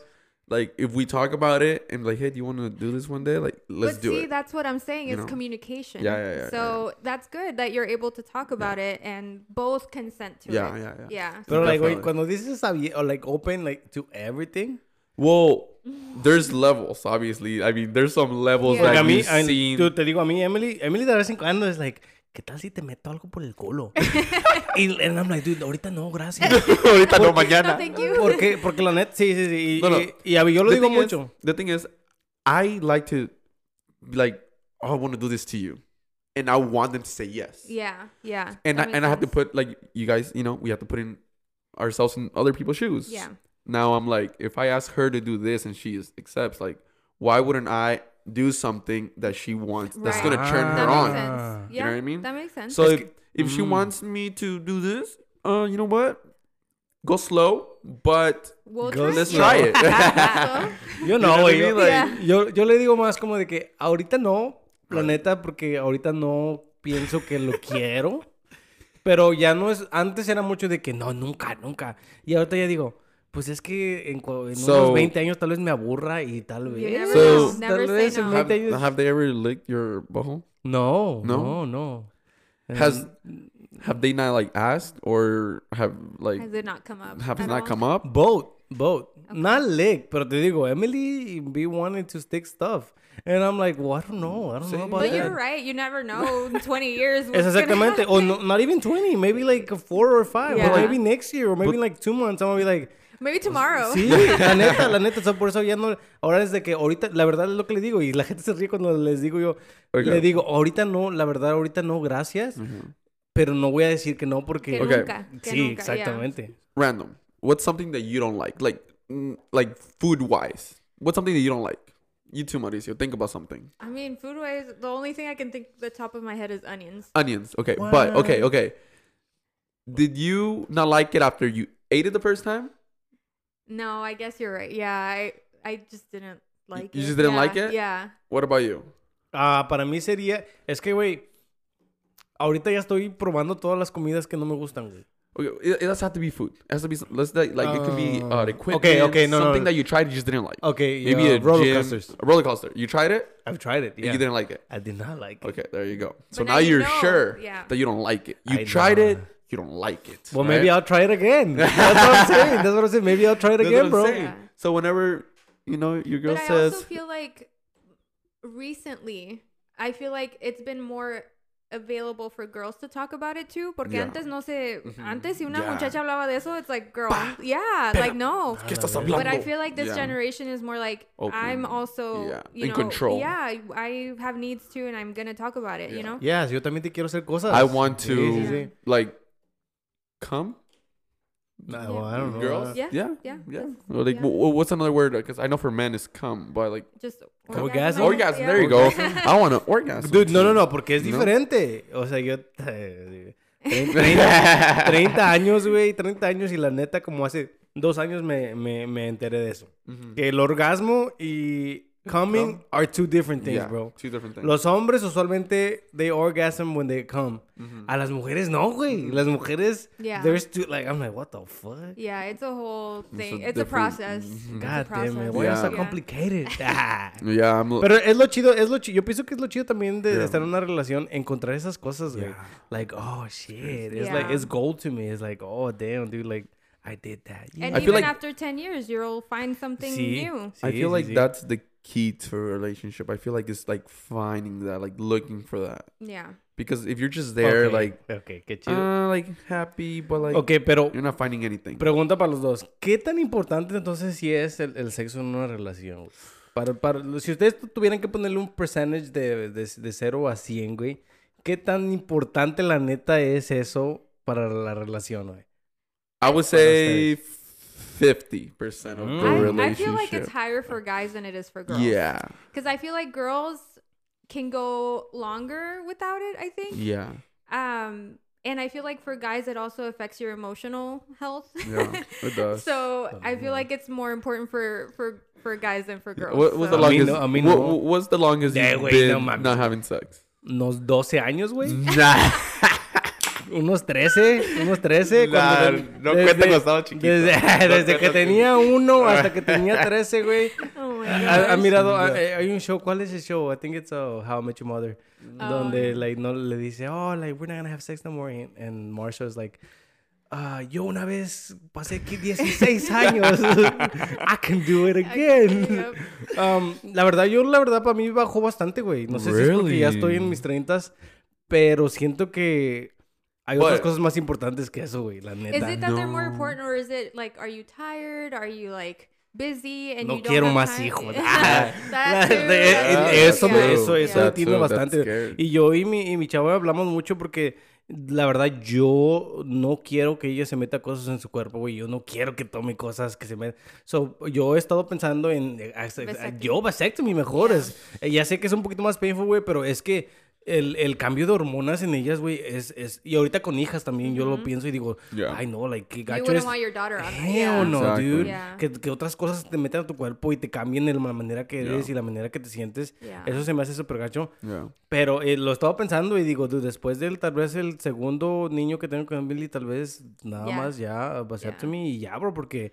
like if we talk about it and like, hey, do you want to do this one day? Like, let's but do see, it. that's what I'm saying. You It's know? communication. Yeah, yeah, yeah, So that's good that you're able to talk about it and both consent to Yeah, it. yeah, yeah. Yeah. Pero, like, güey, Definitely. cuando dices abier- or, like, open, like, to everything. Well, there's levels, obviously. I mean, there's some levels Yeah. Porque that a mí, you've a- seen. tú- te digo, a mí, Emily, Emily de vez en cuando es like, ¿qué tal si te meto algo por el culo? [LAUGHS] y and I'm like, dude, ahorita no, gracias. [LAUGHS] Ahorita no, No, mañana. thank you. Porque, porque la neta, sí, sí, sí. Y, No, no. y, y a mí yo lo The digo thing is- mucho. the thing is, I like to, like, oh, I want to do this to you, and I want them to say yes. Yeah. Yeah. And I, that and I makes have to sense. put like you guys, you know, we have to put in ourselves in other people's shoes. Yeah. Now I'm like, if I ask her to do this and she is, accepts, like, why wouldn't I do something that she wants that's Right. gonna turn Ah. her on? Ah. sense. You know what I mean? That makes sense. So if, she Mm. wants me to do this, uh, you know what? Go slow, but we'll Go let's slow. try it. [LAUGHS] Yo know no, güey. yo, mean? Like- Yeah. yo, yo le digo más como de que ahorita no, la neta, porque ahorita no pienso que lo quiero. Pero ya no es. Antes era mucho de que no, nunca, nunca. Y ahorita ya digo, pues es que en, en So- unos 20 años tal vez me aburra y tal vez. never know. tal Never say vez en no. 20 have, años. have they ever licked your butthole? No, No? no, no. Has have they not like asked or have like has it not come up? have it not all? come up? Both, both. Not lick, pero te digo, Emily be wanting to stick stuff. And I'm like, well, I don't know. I don't know about But that. you're right. You never know. In 20 years. [LAUGHS] What's exactamente, or no, not even 20, maybe like four or five, Yeah. or maybe next year, or maybe like two months, I'm gonna be like, Maybe tomorrow. sí, la neta, la neta, so por eso ya no, ahora es de que ahorita, la verdad es lo que le digo, y la gente se ríe cuando les digo yo, Okay. le digo, ahorita no, la verdad, ahorita no, gracias, Mhm. pero no voy a decir que no porque... Que Okay. nunca. Que Sí, nunca, yeah. Random. What's something that you don't like? Like mm, like food wise. What's something that you don't like? You too, Mauricio. Think about something. I mean, food wise, the only thing I can think the top of my head is onions. Onions. Okay, but okay, okay. Did you not like it after you ate it the first time? No, I guess you're right. Yeah, I I just didn't like it. you just didn't Yeah, like it? Yeah. What about you? Ah, para mí sería, es que, güey, ahorita ya estoy probando todas las comidas que no me gustan, güey. Okay, it, it does have to be food. It has to be some- let's like, like it could be uh, Uh, equipment. okay, okay, no, no, something no. that you tried you just didn't like. Okay, Maybe yeah, a roller gym- coasters. a roller coaster. You tried it I've tried it, and yeah. you didn't like it. I did not like it. Okay, there you go. So now, now you you're know, sure yeah. that you don't like it. You I tried know. it, you don't like it. Well, maybe? I'll try it again. [LAUGHS] That's what I'm saying. That's what I'm saying. Maybe I'll try it That's again, bro. Yeah. So whenever you know your girl But I also feel like recently, I feel like it's been more available for girls to talk about it too. Porque Yeah. antes no se, Mhm. antes si una Yeah. muchacha hablaba de eso, it's like, girl, Pa. yeah, Pero- like no. ¿qué estás But I feel like this Yeah. generation is more like Open. I'm also Yeah. you In control. yeah I, I have needs too and I'm gonna talk about it you know Yes, yo también te quiero hacer cosas. I want to like come. Nah, well, I don't know. Girls, Yeah, yeah, yeah, yeah. like, yeah. wh- wh- what's another word? Because I know for men is come, but like just Orgasm? orgasm. yeah. There you go. I want to orgasm. Dude, no, no, no, porque es No. diferente. O sea, yo... eh, 30, 30 años, güey, 30 años y la neta como hace dos años me, me, me enteré de eso. Que el orgasmo y coming Come. are two different things, Yeah, bro. two different things. Los hombres usualmente they orgasm when they come. Mhm. A las mujeres no, güey. Las mujeres Yeah. there's two like I'm like what the fuck? yeah it's a whole It's thing a it's a process. It's a God damn it. process. Why is it so Yeah. complicated? [LAUGHS] Ah. Yeah, I'm. Pero es lo chido, es lo chido. Yo pienso que es lo chido también de, Yeah. estar en una relación, encontrar esas cosas, güey. Yeah. Like, oh shit. It's like Yeah. it's gold to me. It's like, oh damn, dude, like I did that. and I even feel like- after 10 years you'll find something Sí. new I Sí, feel sí, like sí. that's the key to a relationship. I feel like it's like finding that, like looking for that. yeah Because if you're just there, like, Ok, qué chido. uh, like happy, but like ok, pero you're not finding anything. pregunta para los dos. ¿Qué tan importante entonces si es el, el sexo en una relación? Para, para, si ustedes tu- tuvieran que ponerle un percentage de, de, de 0 a 100, güey, ¿qué tan importante la neta es eso para la relación, güey? I would say fifty percent of the Mm. I, I feel like it's higher for guys than it is for girls yeah, because I feel like girls can go longer without it I think yeah. um and I feel like for guys, it also affects your emotional health. Yeah, it [LAUGHS] does. so I feel like it's more important for for for guys than for girls. What was the so- A mí longest? no- a mí what- no. what- what's the longest Eh, you've güey, been no not having sex? Unos 12 años, güey. Nah. [LAUGHS] Unos 13, unos 13. Nah, cuando- no cuenta cuando estaba chiquito. Desde, No [LAUGHS] desde que tenía uno hasta que tenía 13, güey. [LAUGHS] Oh ¿Ha, ha mirado? ha- eh, hay un show, ¿cuál es el show? I think it's uh, How I Met Your Mother. Oh, donde, like, no le dice, oh, like, we're not gonna have sex no more. And, and Marshall's like, ah, yo una vez pasé aquí 16 [LAUGHS] años. I can do it again. Yep. Um, la verdad, yo, la verdad, para mí bajó bastante, güey. No sé si es porque ya estoy en Really? mis 30 pero siento que hay otras But- cosas más importantes que eso, güey, la Is neta. it that they're more No. important, or is it like, are you tired? Are you like busy and No you don't quiero have más time? hijos. That too. Yeah, eso, eso, eso That's tiene bastante. Y yo y mi, y mi chavo hablamos mucho porque la verdad yo no quiero que ella se meta cosas en su cuerpo, güey. Yo no quiero que tome cosas que se me... So, yo he estado pensando en... eh, Vasectomy. yo vasectomy mejor. es- eh, ya sé que es un poquito más painful, güey, pero es que el, el cambio de hormonas en ellas, güey, es, es... Y ahorita con hijas también yo lo pienso y digo, Yeah. ay no, like, qué You gacho es... want your daughter. Hell Yeah. no, Exactly. dude. Yeah. Que, que otras cosas te metan a tu cuerpo y te cambien el- la manera que eres Yeah. y la manera que te sientes. Yeah. Eso se me hace súper gacho. Yeah. Pero eh, lo estaba pensando y digo, dude, después del tal vez el segundo niño que tengo con Billy, tal vez nada Yeah. más ya, vasectomy y ya, bro, porque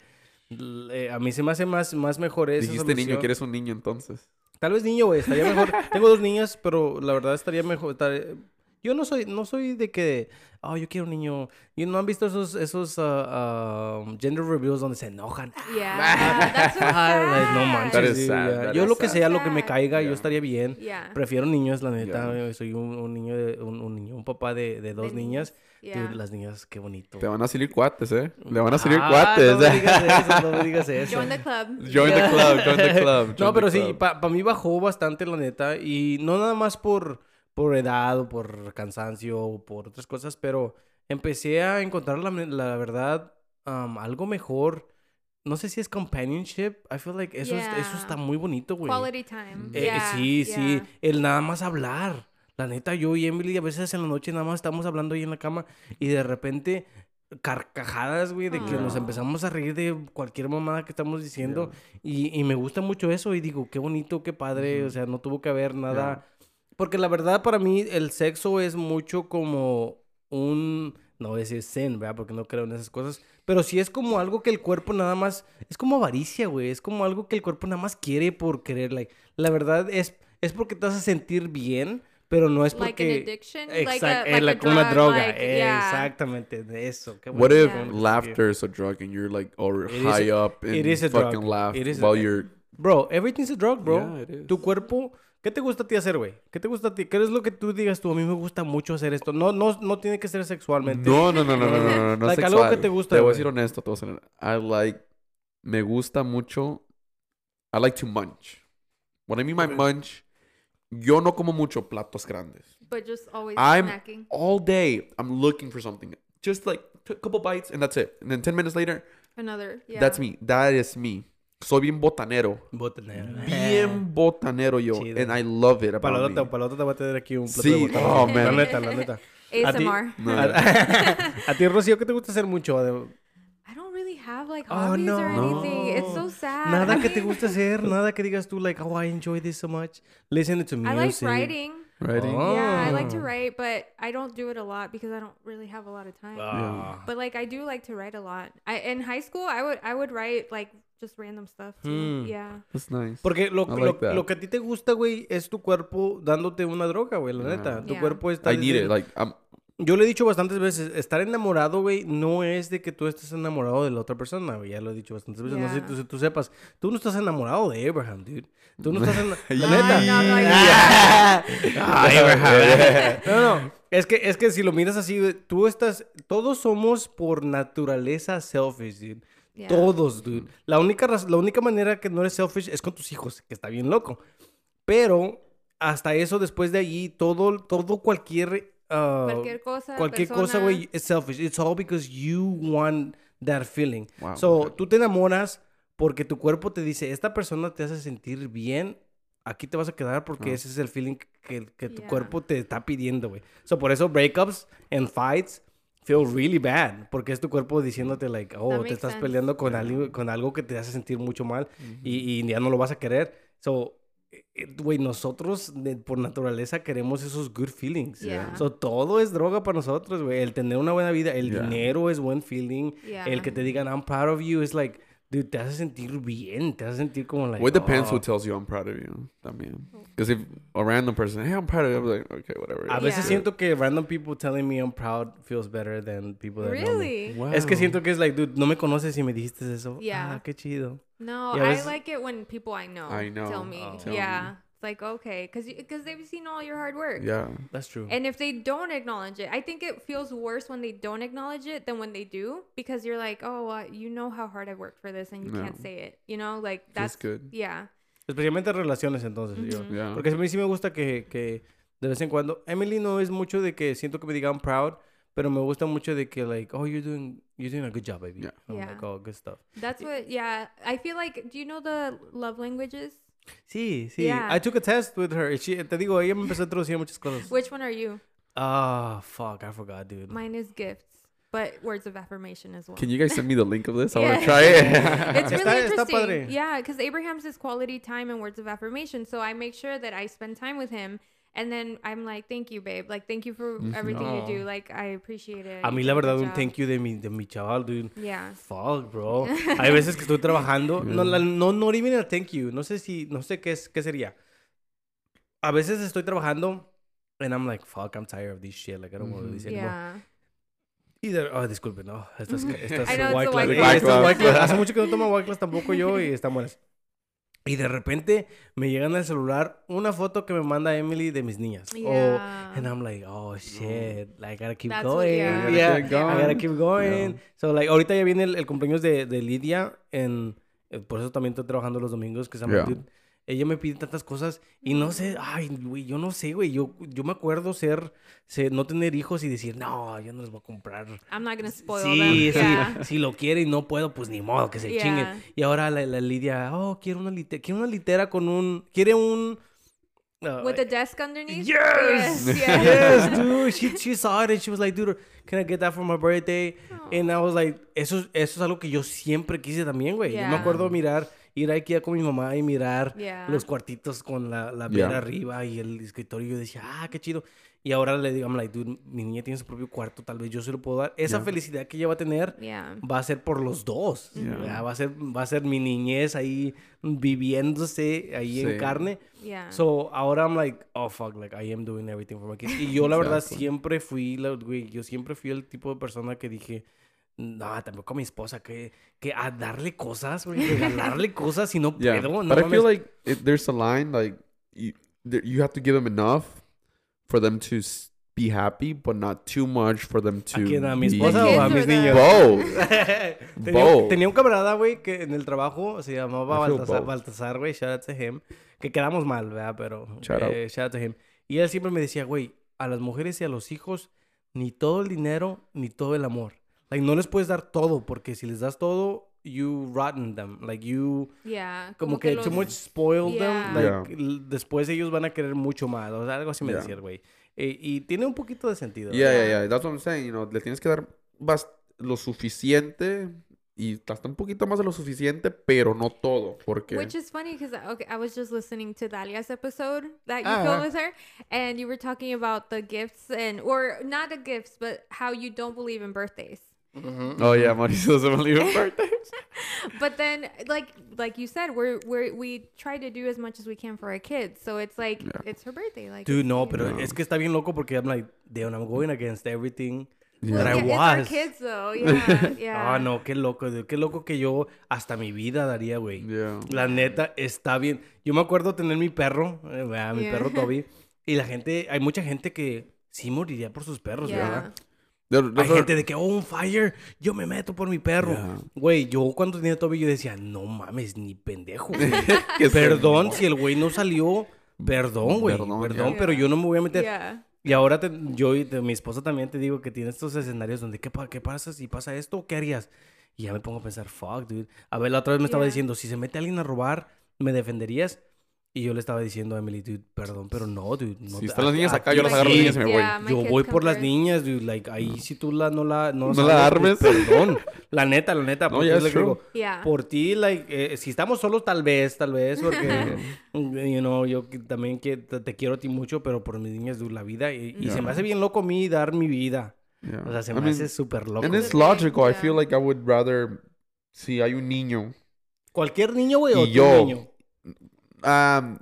eh, a mí se me hace más, más mejor esa Dijiste niño que eres un niño entonces. Tal vez niño, güey, estaría mejor. [LAUGHS] Tengo dos niñas, pero la verdad estaría mejor. estar- Yo no soy, no soy de que, oh, yo quiero un niño. ¿Y no han visto esos, esos ah, ah, gender reviews donde se enojan? Yeah. That's [LAUGHS] so Ah, no manches. Sí, sad, Yo lo que sad. sea, lo que me caiga, yo estaría bien. Yeah. Prefiero niños, la neta. Soy un, un niño, de, un, un niño, un papá de, de dos De niñas. Yeah. Dude, las niñas, qué bonito. Te van a salir cuates, ¿eh? Le van a salir Ah, cuates. No me digas eso, no me digas [LAUGHS] eso. Join the club. Join the club, join the [LAUGHS] club. No, pero sí, para mí bajó bastante, la neta. Y no nada más por, por edad o por cansancio o por otras cosas, pero empecé a encontrar la, la verdad um, algo mejor. No sé si es companionship. I feel like eso, es- eso Yeah. está muy bonito, güey. Quality time. Eh, yeah. sí, sí. yeah. El nada más hablar. La neta, yo y Emily a veces en la noche nada más estamos hablando ahí en la cama y de repente carcajadas, güey, de que nos empezamos a reír de cualquier mamada que estamos diciendo. Y, y me gusta mucho eso y digo, qué bonito, qué padre. O sea, no tuvo que haber nada. Porque la verdad para mí el sexo es mucho como un... No voy a decir sin, ¿verdad? Porque no creo en esas cosas. Pero sí es como algo que el cuerpo nada más... Es como avaricia, güey. Es como algo que el cuerpo nada más quiere por querer. Like, la verdad es, es porque te vas a sentir bien, pero no es Like an porque... addiction, like a- like eh, a una drug, droga. like, yeah. Exactamente, de eso. Qué What if que laughter is a drug and you're like all It high a- up and it is a fucking drug. laugh It is a- while you're Bro, everything's a drug, bro. Yeah, it is. Tu cuerpo, ¿qué te gusta a ti hacer, güey? ¿Qué te gusta a ti? ¿Qué es lo que tú digas tú? A mí me gusta mucho hacer esto. No, no, no tiene que ser sexualmente. No, no, no, no, no, no, no, no, Like, sexual. algo que te gusta, Te voy a decir honesto, te voy a decir- I like, me gusta mucho, I like to munch. What I mean by munch, yo no como mucho platos grandes. But just always I'm snacking. all day, I'm looking for something. Just like a couple bites and that's it. And then 10 minutes later, Another. Yeah. that's me. That is me. Soy bien botanero. Botanero. Bien botanero yo. Chido. And I love it Para la about otra, me. para la otra te voy a tener aquí un plato Sí, de botana. oh, man. La neta, la neta. [LAUGHS] A ti, ASMR. [LAUGHS] No. a, [LAUGHS] a ti, Rocío, ¿qué te gusta hacer mucho? I don't really have like Oh, hobbies or no. anything. It's so sad. Nada I que te guste hacer, nada que digas tú, like, oh, I enjoy this so much. Listen to music. I like writing. Writing. Oh. Yeah, I like to Oh. write, but I don't do it a lot because I don't really have a lot of time. Ah. But like I do like to write a lot. I in high school I would I would write like just random stuff too. Hmm. Yeah. That's nice. Porque lo, I lo, like lo que a ti te gusta, güey, es tu cuerpo dándote una droga, güey, la Yeah. neta. Tu Yeah. cuerpo está... I need it. Like, I'm, Yo le he dicho bastantes veces, estar enamorado, güey, no es de que tú estés enamorado de la otra persona, güey. Ya lo he dicho bastantes veces. No sé si Yeah. tú, si tú sepas. Tú no estás enamorado de Abraham, dude. Tú no estás enamorado... [LAUGHS] La Yeah. neta. No, no, [LAUGHS] Ah, Abraham. [LAUGHS] No, no. Es que, es que si lo miras así, tú estás... Todos somos por naturaleza selfish, dude. Yeah. Todos, dude. La única, la única manera que no eres selfish es con tus hijos, que está bien loco. Pero hasta eso, después de allí, todo, todo cualquier... ah, Cualquier cosa. cualquier cosa, güey, es selfish. It's all because you want that feeling. Wow, so, okay. tú te enamoras porque tu cuerpo te dice, esta persona te hace sentir bien. aquí te vas a quedar porque Ah. ese es el feeling que, que tu Yeah. cuerpo te está pidiendo, güey. So, por eso breakups and fights feel really bad. Porque es tu cuerpo diciéndote, like, oh, te estás sense. peleando con, algo, con algo que te hace sentir mucho mal y, y ya no lo vas a querer. So, eh, eh, güey, nosotros de- por naturaleza queremos esos good feelings. Yeah. So, todo es droga para nosotros, güey. El tener una buena vida, el Yeah. dinero es buen feeling. Yeah. El que te digan, I'm proud of you, es like, dude, te hace sentir bien. Te hace sentir como, like, Well, it depends oh. who tells you I'm proud of you. También. Because if a random person, hey, I'm proud of you, I'm like, okay, whatever. A veces Yeah. siento que random people telling me I'm proud feels better than people that know me. Really? Wow. Es que siento que es like, dude, no me conoces y me dijiste eso. Yeah. Ah, qué chido. No, Yeah, I like it when people I know, I know. tell me. Oh. Tell yeah. It's like, okay, because because they've seen all your hard work. Yeah. That's true. And if they don't acknowledge it, I think it feels worse when they don't acknowledge it than when they do because you're like, oh, uh, you know how hard I worked for this and you can't say it. You know, like That's that's, good. Yeah. Especialmente relaciones, entonces. yo. Ujú. Yeah. Porque a mí sí me gusta que, que de vez en cuando... Emily no es mucho de que siento que me digan proud, pero me gusta mucho de que, like, oh, you're doing, you're doing a good job, baby. Yeah. I'm Yeah. like, oh, good stuff. That's what, yeah. I feel like, do you know the love languages? Sí, sí. Yeah. I took a test with her. She, te digo, ella me empezó a introducir muchas cosas. Which one are you? Ah, fuck, I forgot, dude. Mine is gifts, but words of affirmation as well. Can you guys send me the link of this? I want to try it. [LAUGHS] it's really Está- está interesting. padre. Yeah, because Abraham's is quality time and words of affirmation. So I make sure that I spend time with him. And then I'm like, thank you, babe. Like, thank you for everything you do. Like, I appreciate it. A mí, la verdad, un thank you de mi, de mi chaval, dude. Yeah. Fuck, bro. [LAUGHS] Hay veces que estoy trabajando. No, la- no, no even a thank you. No sé si, no sé qué es, qué sería. A veces estoy trabajando and I'm like, fuck, I'm tired of this shit. Like, I don't want to do this anymore. Yeah. Y de, oh, disculpe, no. Estas, [LAUGHS] estas I know, it's White. Claw. Hace mucho que no tomo White Claws tampoco yo y están buenas. Y de repente me llegan al celular una foto que me manda Emily de mis niñas. Yeah. and I'm like, oh shit, like, I gotta keep That's going. yeah. Yeah, You gotta keep I gotta going. keep going. Yeah. So, like, ahorita ya viene el, el cumpleaños de, de Lidia. En, eh, por eso también estoy trabajando los domingos. Que se llama. Ella me pide tantas cosas y no sé, ay, güey, yo no sé, güey. Yo, yo me acuerdo ser, ser, no tener hijos y decir, no, yo no les voy a comprar I'm not going to spoil Sí, them. sí. Yeah. Si lo quiere y no puedo, pues ni modo, que se Yeah. chinguen. Y ahora la, la Lidia, oh, quiere una litera, quiere una litera con un, quiere un... uh, With the desk underneath? Yes! Yes. yeah. yes, [LAUGHS] dude. She, she saw it and she was like, dude, can I get that for my birthday? And I was like, eso, es- eso es algo que yo siempre quise también, güey. Yo me Yeah. acuerdo mirar, ir a Ikea con mi mamá y mirar Yeah. los cuartitos con la, la Yeah. vera arriba y el escritorio. Y yo decía, ah, qué chido. Y ahora le digo, I'm like, dude, mi niña tiene su propio cuarto, tal vez yo se lo puedo dar. Esa Yeah. felicidad que ella va a tener Yeah. va a ser por los dos. Yeah. Ya, Va a ser, va a ser mi niñez ahí viviéndose ahí en Sí. carne. Yeah. So, ahora I'm like, oh, fuck, like, I am doing everything for my kids. Y yo, la verdad, siempre fui, la- güey, yo siempre fui el tipo de persona que dije, no, tampoco a mi esposa, que, que a darle cosas, güey, regalarle [LAUGHS] cosas si no Yeah. puedo. No but I feel like it, there's a line like you there, you have to give them enough for them to be happy, but not too much for them to. ¿A quién? ¿A mi be- esposa o a mis niños? Both. tenía, [LAUGHS] Both. tenía un camarada, güey, que en el trabajo se llamaba Baltasar. Baltasar, güey, shout out to him, que quedamos mal, ¿verdad? Pero, Shout out. eh, shout out to him. Y él siempre me decía, güey, a las mujeres y a los hijos, ni todo el dinero, ni todo el amor. Like, no les puedes dar todo, porque si les das todo, you rotten them. Like, you, yeah. como, que, too los- much spoil Yeah. them. Like, l- después ellos van a querer mucho más. O sea, algo así me Yeah. decía el güey. Eh, y tiene un poquito de sentido. Yeah, ¿verdad? yeah, yeah. That's what I'm saying. You know, le tienes que dar lo suficiente y hasta un poquito más de lo suficiente, pero no todo, porque Which is funny because okay, I was just listening to Dalia's episode that you Ah, filmed ah. with her, and you were talking about the gifts and or not the gifts, but how you don't believe in birthdays. Oh yeah, Mauricio doesn't believe in birthdays. But then, like like you said, we're we we try to do as much as we can for our kids. So it's like Yeah. it's her birthday. Like Dude, no, pero know. es que está bien loco porque I'm like, damn, I'm going against everything Yeah. that I yeah, it's our was. kids though. [LAUGHS] Yeah, yeah. Ah, no, qué loco, dude. Qué loco que yo hasta mi vida daría, güey. Yeah. La neta, está bien. Yo me acuerdo tener mi perro, eh, mi Yeah. perro Toby. Y la gente, hay mucha gente que sí moriría por sus perros, Yeah. ¿verdad? There- Hay gente de que, oh, un fire, yo me meto por mi perro. Yeah. Güey, yo cuando tenía Toby, yo decía, no mames, ni pendejo. [LAUGHS] perdón, si el güey no salió, perdón, güey. Perdón, Perdón, ya. pero yo no me voy a meter. Yeah. Y ahora te- yo y te- mi esposa también te digo que tiene estos escenarios donde, ¿qué, qué pasa si pasa esto? ¿Qué harías? Y ya me pongo a pensar, fuck, dude. A ver, la otra vez me estaba Yeah. diciendo, si se mete alguien a robar, ¿me defenderías? Y yo le estaba diciendo a Emily, dude, perdón, pero no, dude. No Si te- están las niñas acá, yo las agarro las sí. niñas y me voy. Yeah, Yo voy por las niñas, dude. Like, ahí si tú la, no la... No, No sabes, la armes. Perdón. [LAUGHS] La neta, la neta. No, es true. digo, Yeah. Por ti, like, eh, si estamos solos, tal vez, tal vez, porque, [LAUGHS] you know, yo también que te, te quiero a ti mucho, pero por mis niñas, dude, la vida. Y, y se me hace bien loco a mí dar mi vida. Yeah. O sea, se I me hace súper loco. And it's logical. I feel like I would rather si hay un niño. Cualquier niño, güey, o Y yo. niño. Um,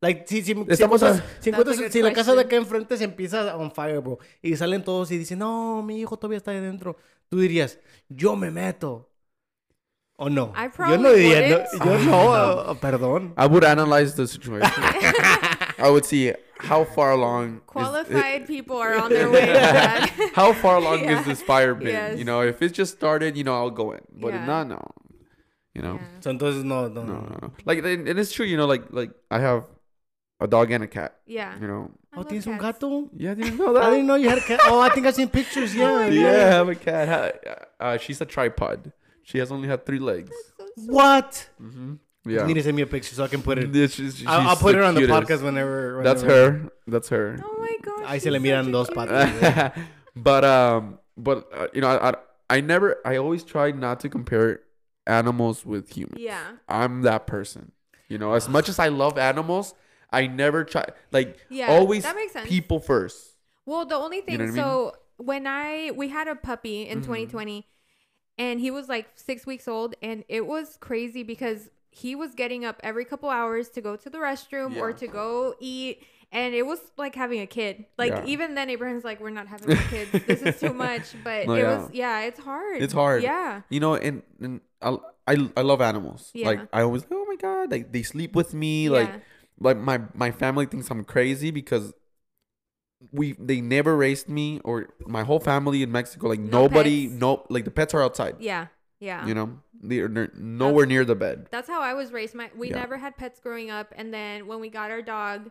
Like, si, si, si Estamos encuentras- a- si, encuentras- That's a good si la casa de question. acá enfrente se empieza on fire, bro, y salen todos y dicen, no, mi hijo todavía está ahí dentro, tú dirías, yo me meto. ¿O no? I yo no probably diría, no, wouldn't. yo no, [LAUGHS] uh, perdón. I would analyze the situation. [LAUGHS] I would see how far along. is it- Qualified people are on their [LAUGHS] way to that. how far along Yeah. is this fire been? Yes. You know, if it just started, you know, I'll go in. But if Yeah. not, no. You know, Yeah. So, entonces, no, no, no, no. no, no. Like, and, and it's true. You know, like, like I have a dog and a cat. Yeah. You know. I Oh, love ¿tienes un cats. gato? Yeah, didn't know [LAUGHS] I didn't know you had a cat. Oh, I think I've seen pictures, [LAUGHS] yeah. yeah, I have a cat. Uh, she's a tripod. She has only had three legs. So sweet. What? hmm You Yeah. need to send me a picture so I can put it. Yeah, she's- she's I'll, I'll put the it on the podcast whenever. That's her. That's her. Oh my gosh. Ahí se she's le miran such a dos patas. [LAUGHS] but um, but uh, you know, I, I I never. I always try not to compare animals with humans. Yeah. I'm that person. You know, as much as I love animals, I never try like Yeah. always that makes sense. people first. Well, the only thing, know what I mean? so when I we had a puppy in Mhm. 2020, and he was like six weeks old, and it was crazy because he was getting up every couple hours to go to the restroom or to go eat, and it was like having a kid. Like Yeah. even then, Abraham's like, "We're not having kids. this is too [LAUGHS] much." But No, it yeah. was, yeah, it's hard. It's hard. Yeah. You know, and and I I, I love animals. Like I always oh my god, like they sleep with me. Yeah. Like like my my family thinks I'm crazy because we they never raised me or my whole family in Mexico. Like No nobody, pets? no like the pets are outside. Yeah. Yeah. You know, they're, they're nowhere near the bed. That's how I was raised. My we Yeah. never had pets growing up, and then when we got our dog,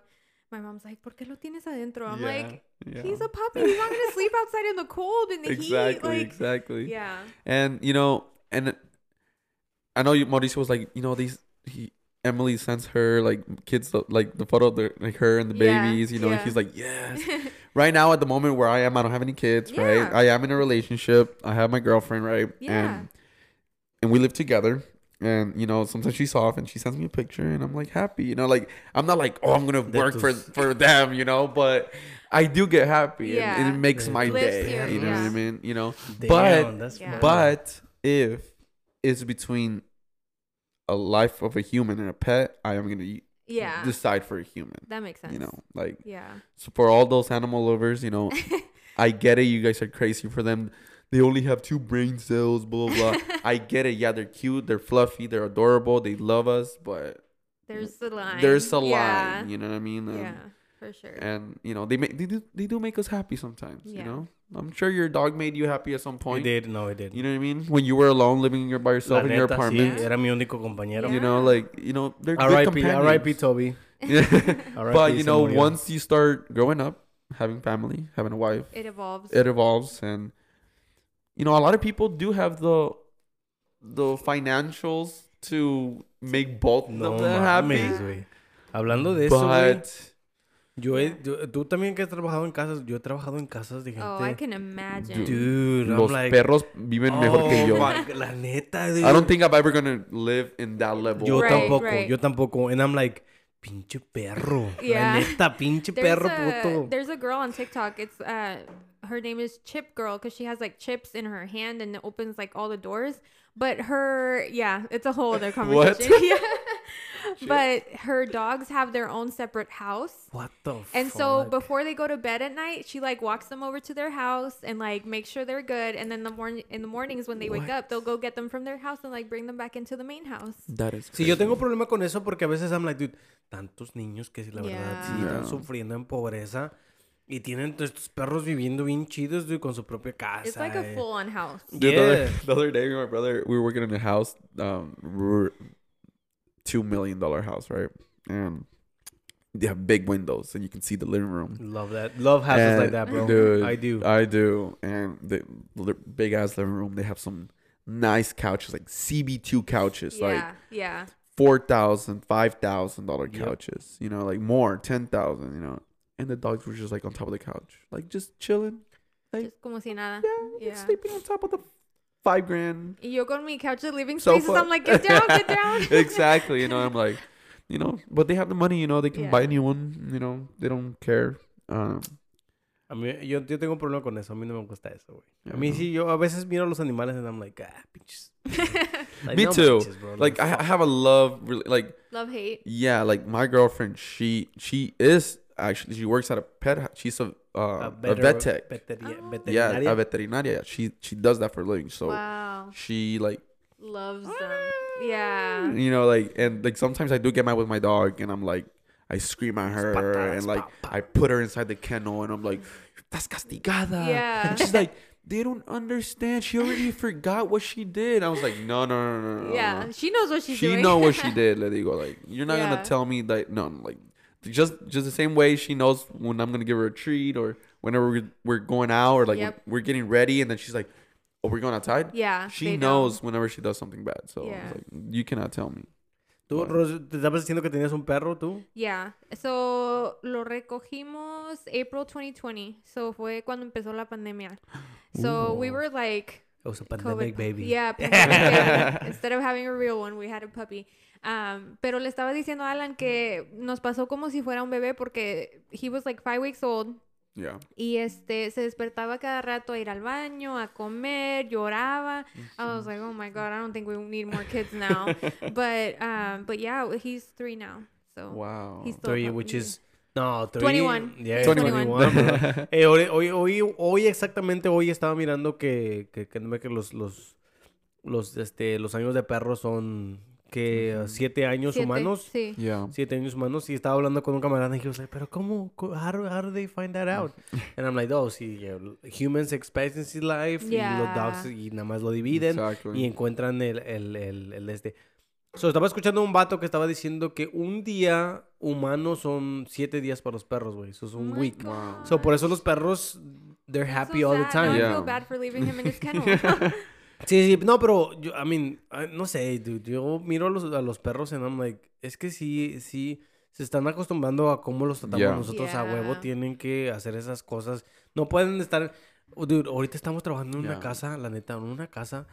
my mom's like, "¿Por qué lo tienes adentro?" I'm like, yeah. "He's a puppy. He's not gonna sleep outside in the cold in the exactly, heat." Like, exactly. yeah, And you know, and I know you, Mauricio was like, you know, these he Emily sends her like kids like the photo of the like her and the Yeah, babies, you know, and he's like, yes. [LAUGHS] right now at the moment where I am, I don't have any kids, right? I am in a relationship. I have my girlfriend, right? Yeah. And and we live together. And you know, sometimes she's off and she sends me a picture and I'm like happy. You know, like I'm not like, oh, I'm gonna work for for them, you know, but I do get happy and, and Yeah. it makes De my tus- Lifts day. you, You know what I mean? You know. Damn, But- that's Yeah. But if it's between a life of a human and a pet, I am gonna yeah, decide for a human. that makes sense. You know, like yeah, so for all those animal lovers, you know, [LAUGHS] I get it. You guys are crazy for them. They only have two brain cells. Blah blah. blah. [LAUGHS] I get it. Yeah, they're cute. They're fluffy. They're adorable. They love us. But there's the line. there's a yeah. line. You know what I mean? And, yeah, um, for sure. And you know they make they do they do make us happy sometimes. Yeah. You know, I'm sure your dog made you happy at some It point. did, no, it did. You know what I mean? When you were alone, living your by La yourself in your neta, sí, apartment. era mi único compañero. You know, like you know, they're good R.I.P. companions. R.I.P. Toby. [LAUGHS] Yeah. R.I.P. but you know, once you start growing up, having family, having a wife, it evolves. it evolves, and you know, a lot of people do have the the financials to make both No of them happy. Hablando de eso. But Yo he, yo- tú también que has trabajado en casas, yo he trabajado en casas de gente. oh, I can imagine. Dude, I'm los like, perros viven mejor que oh yo. my- la neta, dude. I don't think I'm ever gonna live in that level. Yo Right, tampoco, right. yo tampoco. And I'm like, pinche perro. Yeah. La neta, pinche There's perro a, puto. there's a girl on TikTok. It's uh her name is Chip Girl because she has like chips in her hand and it opens like all the doors. But her yeah, it's a whole other [LAUGHS] What? conversation. [LAUGHS] yeah. [LAUGHS] But her dogs have their own separate house. What the And so before they go to bed at night, she like walks them over to their house and like makes sure they're good. And then the morning in the mornings when they wake up, they'll go get them from their house and like bring them back into the main house. That is. Sí, yo tengo problema con eso porque a veces I'm like, dude, tantos niños que sí, la verdad, sí, Yeah. están Yeah. sufriendo en pobreza y tienen todos estos perros viviendo bien chidos, dude, con su propia casa. It's like a eh. full on house. Dude, the, other, Yeah. [LAUGHS] the other day, my brother, we were working in a house, um, two million dollar house, right? And they have big windows, and you can see the living room. Love that. Love houses And, like that, bro. Dude, I do. I do. And the big ass living room, they have some nice couches, like CB2 couches, like Yeah, yeah. four thousand, five thousand dollar Yep. couches. You know, like more, ten thousand. You know, and the dogs were just like on top of the couch, like just chilling, Just como si nada. yeah, Yeah. sleeping on top of the five grand. Y yo con mi couch de living Sofa. spaces, I'm like, get down, get [LAUGHS] down. [LAUGHS] exactly. You know, I'm like, you know, but they have the money. You know, they can buy a new one. You know, they don't care. Um, A mí, yo, yo tengo un problema con eso. A mí no me gusta eso, güey. A Yeah, mí no. sí, yo a veces miro a los animales and I'm like, ah, pinches. [LAUGHS] Like, Me no too. manches, bro, like I, I fuck. have a love, really, like Love hate. yeah, like my girlfriend. She she is actually she works at a pet. She's a uh, a, veter- vet tech. veteri- Oh. Yeah, a veterinaria. She she does that for a living. So wow. she like Loves them. Yeah. you know like and like sometimes I do get mad with my dog and I'm like I scream at her patadas, and like pa, pa. I put her inside the kennel and I'm like that's castigada. Yeah. And she's like they don't understand. She already [LAUGHS] forgot what she did. I was like no no no no no. Yeah. no. She knows what she's she doing. know what she [LAUGHS] did. Le digo like you're not Yeah. gonna tell me that no no, like just just the same way she knows when I'm gonna give her a treat or whenever we're, we're going out or like Yep. we're getting ready and then she's like oh we're going outside. Yeah. She they know. knows whenever she does something bad. So I was Yeah. like, you cannot tell me. ¿Tú, Ros, te estabas diciendo que tenías un perro, tú? Yeah. So, lo recogimos April 2020. So, fue cuando empezó la pandemia. So, we were like... It was a COVID pandemic, pu- baby. Yeah, [LAUGHS] pandemic baby. Instead of having a real one, we had a puppy. Um, pero le estaba diciendo a Alan que nos pasó como si fuera un bebé porque he was like five weeks old Yeah. y este se despertaba cada rato a ir al baño, a comer, lloraba. I was like, oh my god, I don't think we need more kids [LAUGHS] now. but um, but yeah, he's three now, so Wow. he's still Three, which is... No, three. 21. Yeah, 21. 21, bro. Eh, hoy, hoy, hoy, hoy exactamente hoy estaba mirando que, que, que, que los, los, los, este, los años de perro son que Ujú. siete años Siete, humanos. Sí. Yeah. Siete años humanos. Y estaba hablando con un camarada y was like, pero ¿cómo? How do, how do they find that out? [LAUGHS] And I'm like, oh, sí, yeah, humans expectancy life y los dogs Yeah. y nada más lo dividen Exactly. y encuentran el, el, el, el este. So, estaba escuchando un vato que estaba diciendo que un día humano son siete días para los perros, güey. Eso es Oh un my week. Wow. So, por eso los perros, they're happy so all the time. I Yeah. feel bad for leaving him in his kennel. [LAUGHS] [LAUGHS] Sí, sí, no, pero yo, I mean, I- no sé, dude, yo miro a los, a los perros and I'm like, es que sí, sí, se están acostumbrando a cómo los tratamos Yeah. nosotros a huevo, tienen que hacer esas cosas, no pueden estar, oh, dude, ahorita estamos trabajando en una casa, la neta, en una casa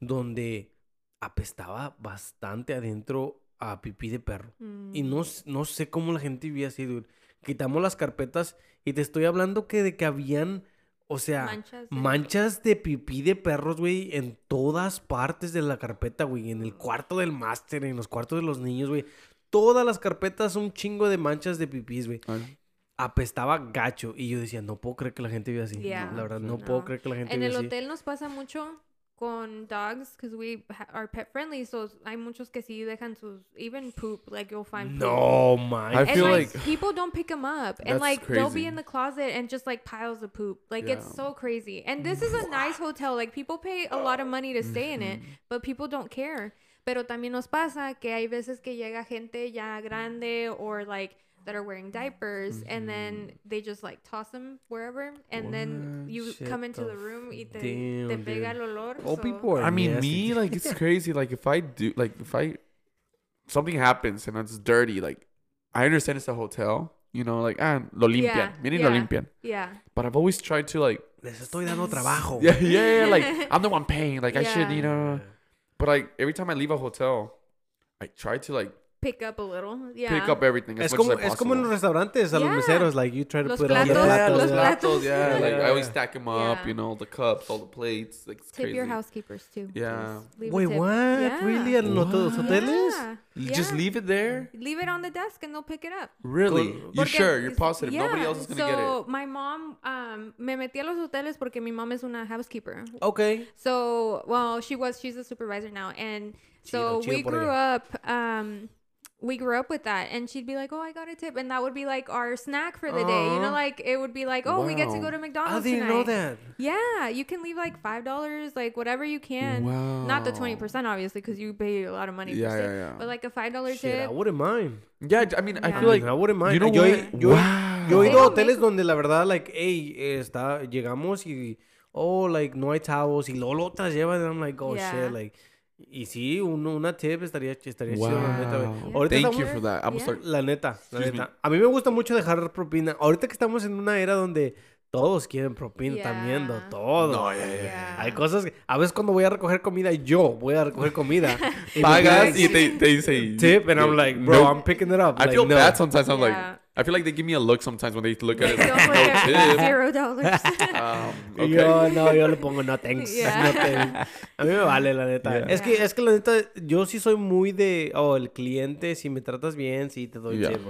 donde apestaba bastante adentro a pipí de perro. Y Mm. no, s- no sé cómo la gente vivía así, dude. Quitamos las carpetas y te estoy hablando que de que habían, o sea, Manchas de- manchas de pipí de perros, güey, en todas partes de la carpeta, güey. En el cuarto del máster, en los cuartos de los niños, güey. Todas las carpetas un chingo de manchas de pipís, güey. Apestaba gacho. Y yo decía, no puedo creer que la gente vive así. Yeah. La verdad, Sí. no puedo creer que la gente En vive el así. hotel nos pasa mucho con dogs because we ha- are pet friendly. So hay muchos que sí dejan sus even poop like you'll find poop. No, man. I And feel like, like- people don't pick them up, and That's like they'll be in the closet and just like piles of poop. Like it's so crazy. And this is a nice hotel. Like people pay a lot of money to stay in it, mm-hmm. but people don't care. Pero también nos pasa que hay veces que llega gente ya grande or like that are wearing diapers, and then they just like toss them wherever, and then you Shit come into the the room y te, damn, te pega dude. el olor. Old so- people are I mean, nasty. me like it's [LAUGHS] crazy. Like if I do, like if I something happens and it's dirty, like I understand it's a hotel. You know, like ah, lo limpian, Yeah, vienen y lo yeah. limpian. Yeah. But I've always tried to like, Les estoy dando trabajo. [LAUGHS] yeah, yeah, yeah, like [LAUGHS] I'm the one paying. Like I should, you know. But like every time I leave a hotel, I try to like Pick up a little. Yeah. pick up everything as Es much como, as I es como en los restaurantes, a los meseros, like you try to Los put all the platos, yeah, platos. los los yeah. platos. platos, yeah. [LAUGHS] Like I always stack them up, Yeah. you know, the cups, all the plates. Like it's Tip crazy. your housekeepers too. Yeah. Just leave Wait, what? Yeah. Really? ¿En los hoteles? You Just leave it there. Leave it on the desk and they'll pick it up. Really? Con- You sure? You're es- positive? Nobody else is gonna so get it. So, my mom, um, me metí a los hoteles porque mi mom es una housekeeper. Okay. So, well, she was, she's a supervisor now. And so Chido, chido we grew ella. up, um, we grew up with that. And she'd be like, oh, I got a tip. And that would be like our snack for the day. You know, like it would be like, oh, we get to go Wow. to I McDonald's didn't tonight. know that. Yeah, you can leave like $5, like whatever you can. wow. Not the 20%, obviously, because you pay a lot of money Yeah, for yeah, yeah. But like a $5 tip I wouldn't mind. Yeah, I mean, I feel like I wouldn't mind. you know yo, what? yo, wow. yo he ido a hoteles donde la verdad, like, hey, está, llegamos y, oh, like, no hay chavos y luego lo otras llevan and I'm like, oh, Yeah. shit, like, Y sí, uno, una tip estaría, estaría chido, la neta, güey. Wow. Ahorita Thank estamos- you for that. Yeah. start. La neta, la Excuse me. neta. A mí me gusta mucho dejar propina. Ahorita que estamos en una era donde todos quieren propina Yeah. también, do- todo. No, yeah, yeah, Yeah. Hay cosas que, a veces cuando voy a recoger comida, yo voy a recoger comida. [LAUGHS] y me Pagas y te, te dice tip, and I'm like, bro, Nope. I'm picking it up. I Like, feel no. bad sometimes. I'm Yeah. like, I feel like they give me a look sometimes when they look at Like, it. don't No tip. zero dollars. Um, okay. Yo, no, yo le pongo no thanks. Yeah. no thanks. A mí me vale, la neta. Yeah. Es, que, es que la neta, yo sí soy muy de, oh, el cliente, si me tratas bien, sí te doy Yeah. tip.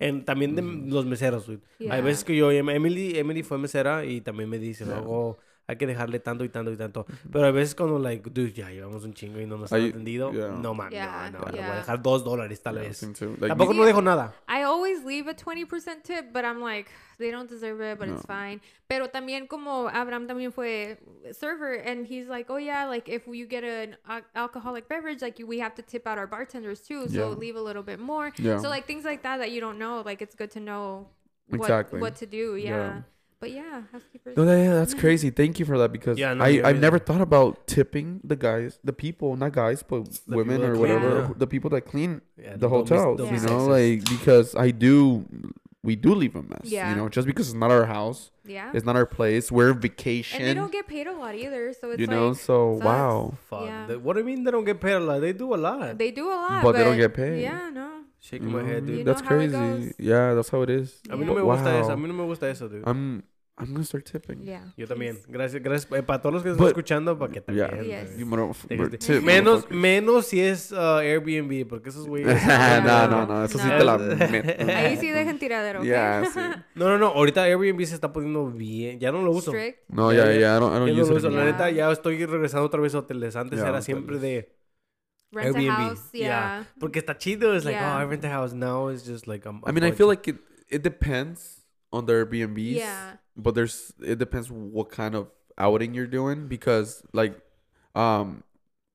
En- también de los meseros. Hay veces que yo, Emily, Emily fue mesera y también me dice, Yeah. luego hay que dejarle tanto y tanto y tanto. Pero hay veces cuando, like, dude, ya llevamos un chingo y no nos han yeah. No, man, Yeah, no, no, le voy a dejar dos dólares tal Yeah, vez. Like, Tampoco no dejo nada. I always leave a 20% tip, but I'm like, they don't deserve it, but it's No. fine. Pero también como Abraham también fue server, and he's like, oh yeah, like if you get an al- alcoholic beverage, like we have to tip out our bartenders too, so Yeah. leave a little bit more. Yeah. So like things like that that you don't know, like it's good to know what, Exactly. what to do. Yeah. Yeah. But yeah, housekeepers. No, that- yeah, that's crazy. Thank you for that because Yeah, no, I I've right. never thought about tipping the guys, the people, not guys, but The women or whatever, yeah. the people that clean Yeah, the don't miss- hotels. don't You know, like because I do, we do leave a mess. Yeah. You know, just because it's not our house, yeah. it's not our place. We're vacation. And they don't get paid a lot either, so it's you know, like so sucks. wow. Fuck. Yeah. What do you mean they don't get paid a lot? They do a lot. they do a lot, But they don't get paid. Yeah, no. Shaking You my head, mm-hmm. dude. You that's know how crazy. Yeah, that's how it is. A mí Yeah. no me gusta eso. A Wow. mí no me gusta eso, dude. I'm I'm gonna start tipping. Yeah. Yo también. please. Gracias, gracias. eh, para todos los que están But- escuchando, para que Yeah. también. Yes. güey. You motherf- Te- we're te- tip menos, menos si es uh, Airbnb, porque esos güeyes. [LAUGHS] no, no, no. Eso sí No. te la meto. [LAUGHS] Ahí sí dejan tiradero. ¿ok? Yeah, sí. [LAUGHS] No, no, no. Ahorita Airbnb se está poniendo bien. Ya no lo uso. Strict. No, Ya, yeah, ya. yeah. No use lo uso. La neta, ya estoy regresando otra vez a hoteles. Antes era hoteles. siempre de Rent Airbnb. a house. Yeah. Porque está chido. Es like, Yeah. oh, I rent a house. Now it's just like, I'm, I mean, I feel like it it depends on the Airbnbs. Yeah. But there's it depends what kind of outing you're doing because like um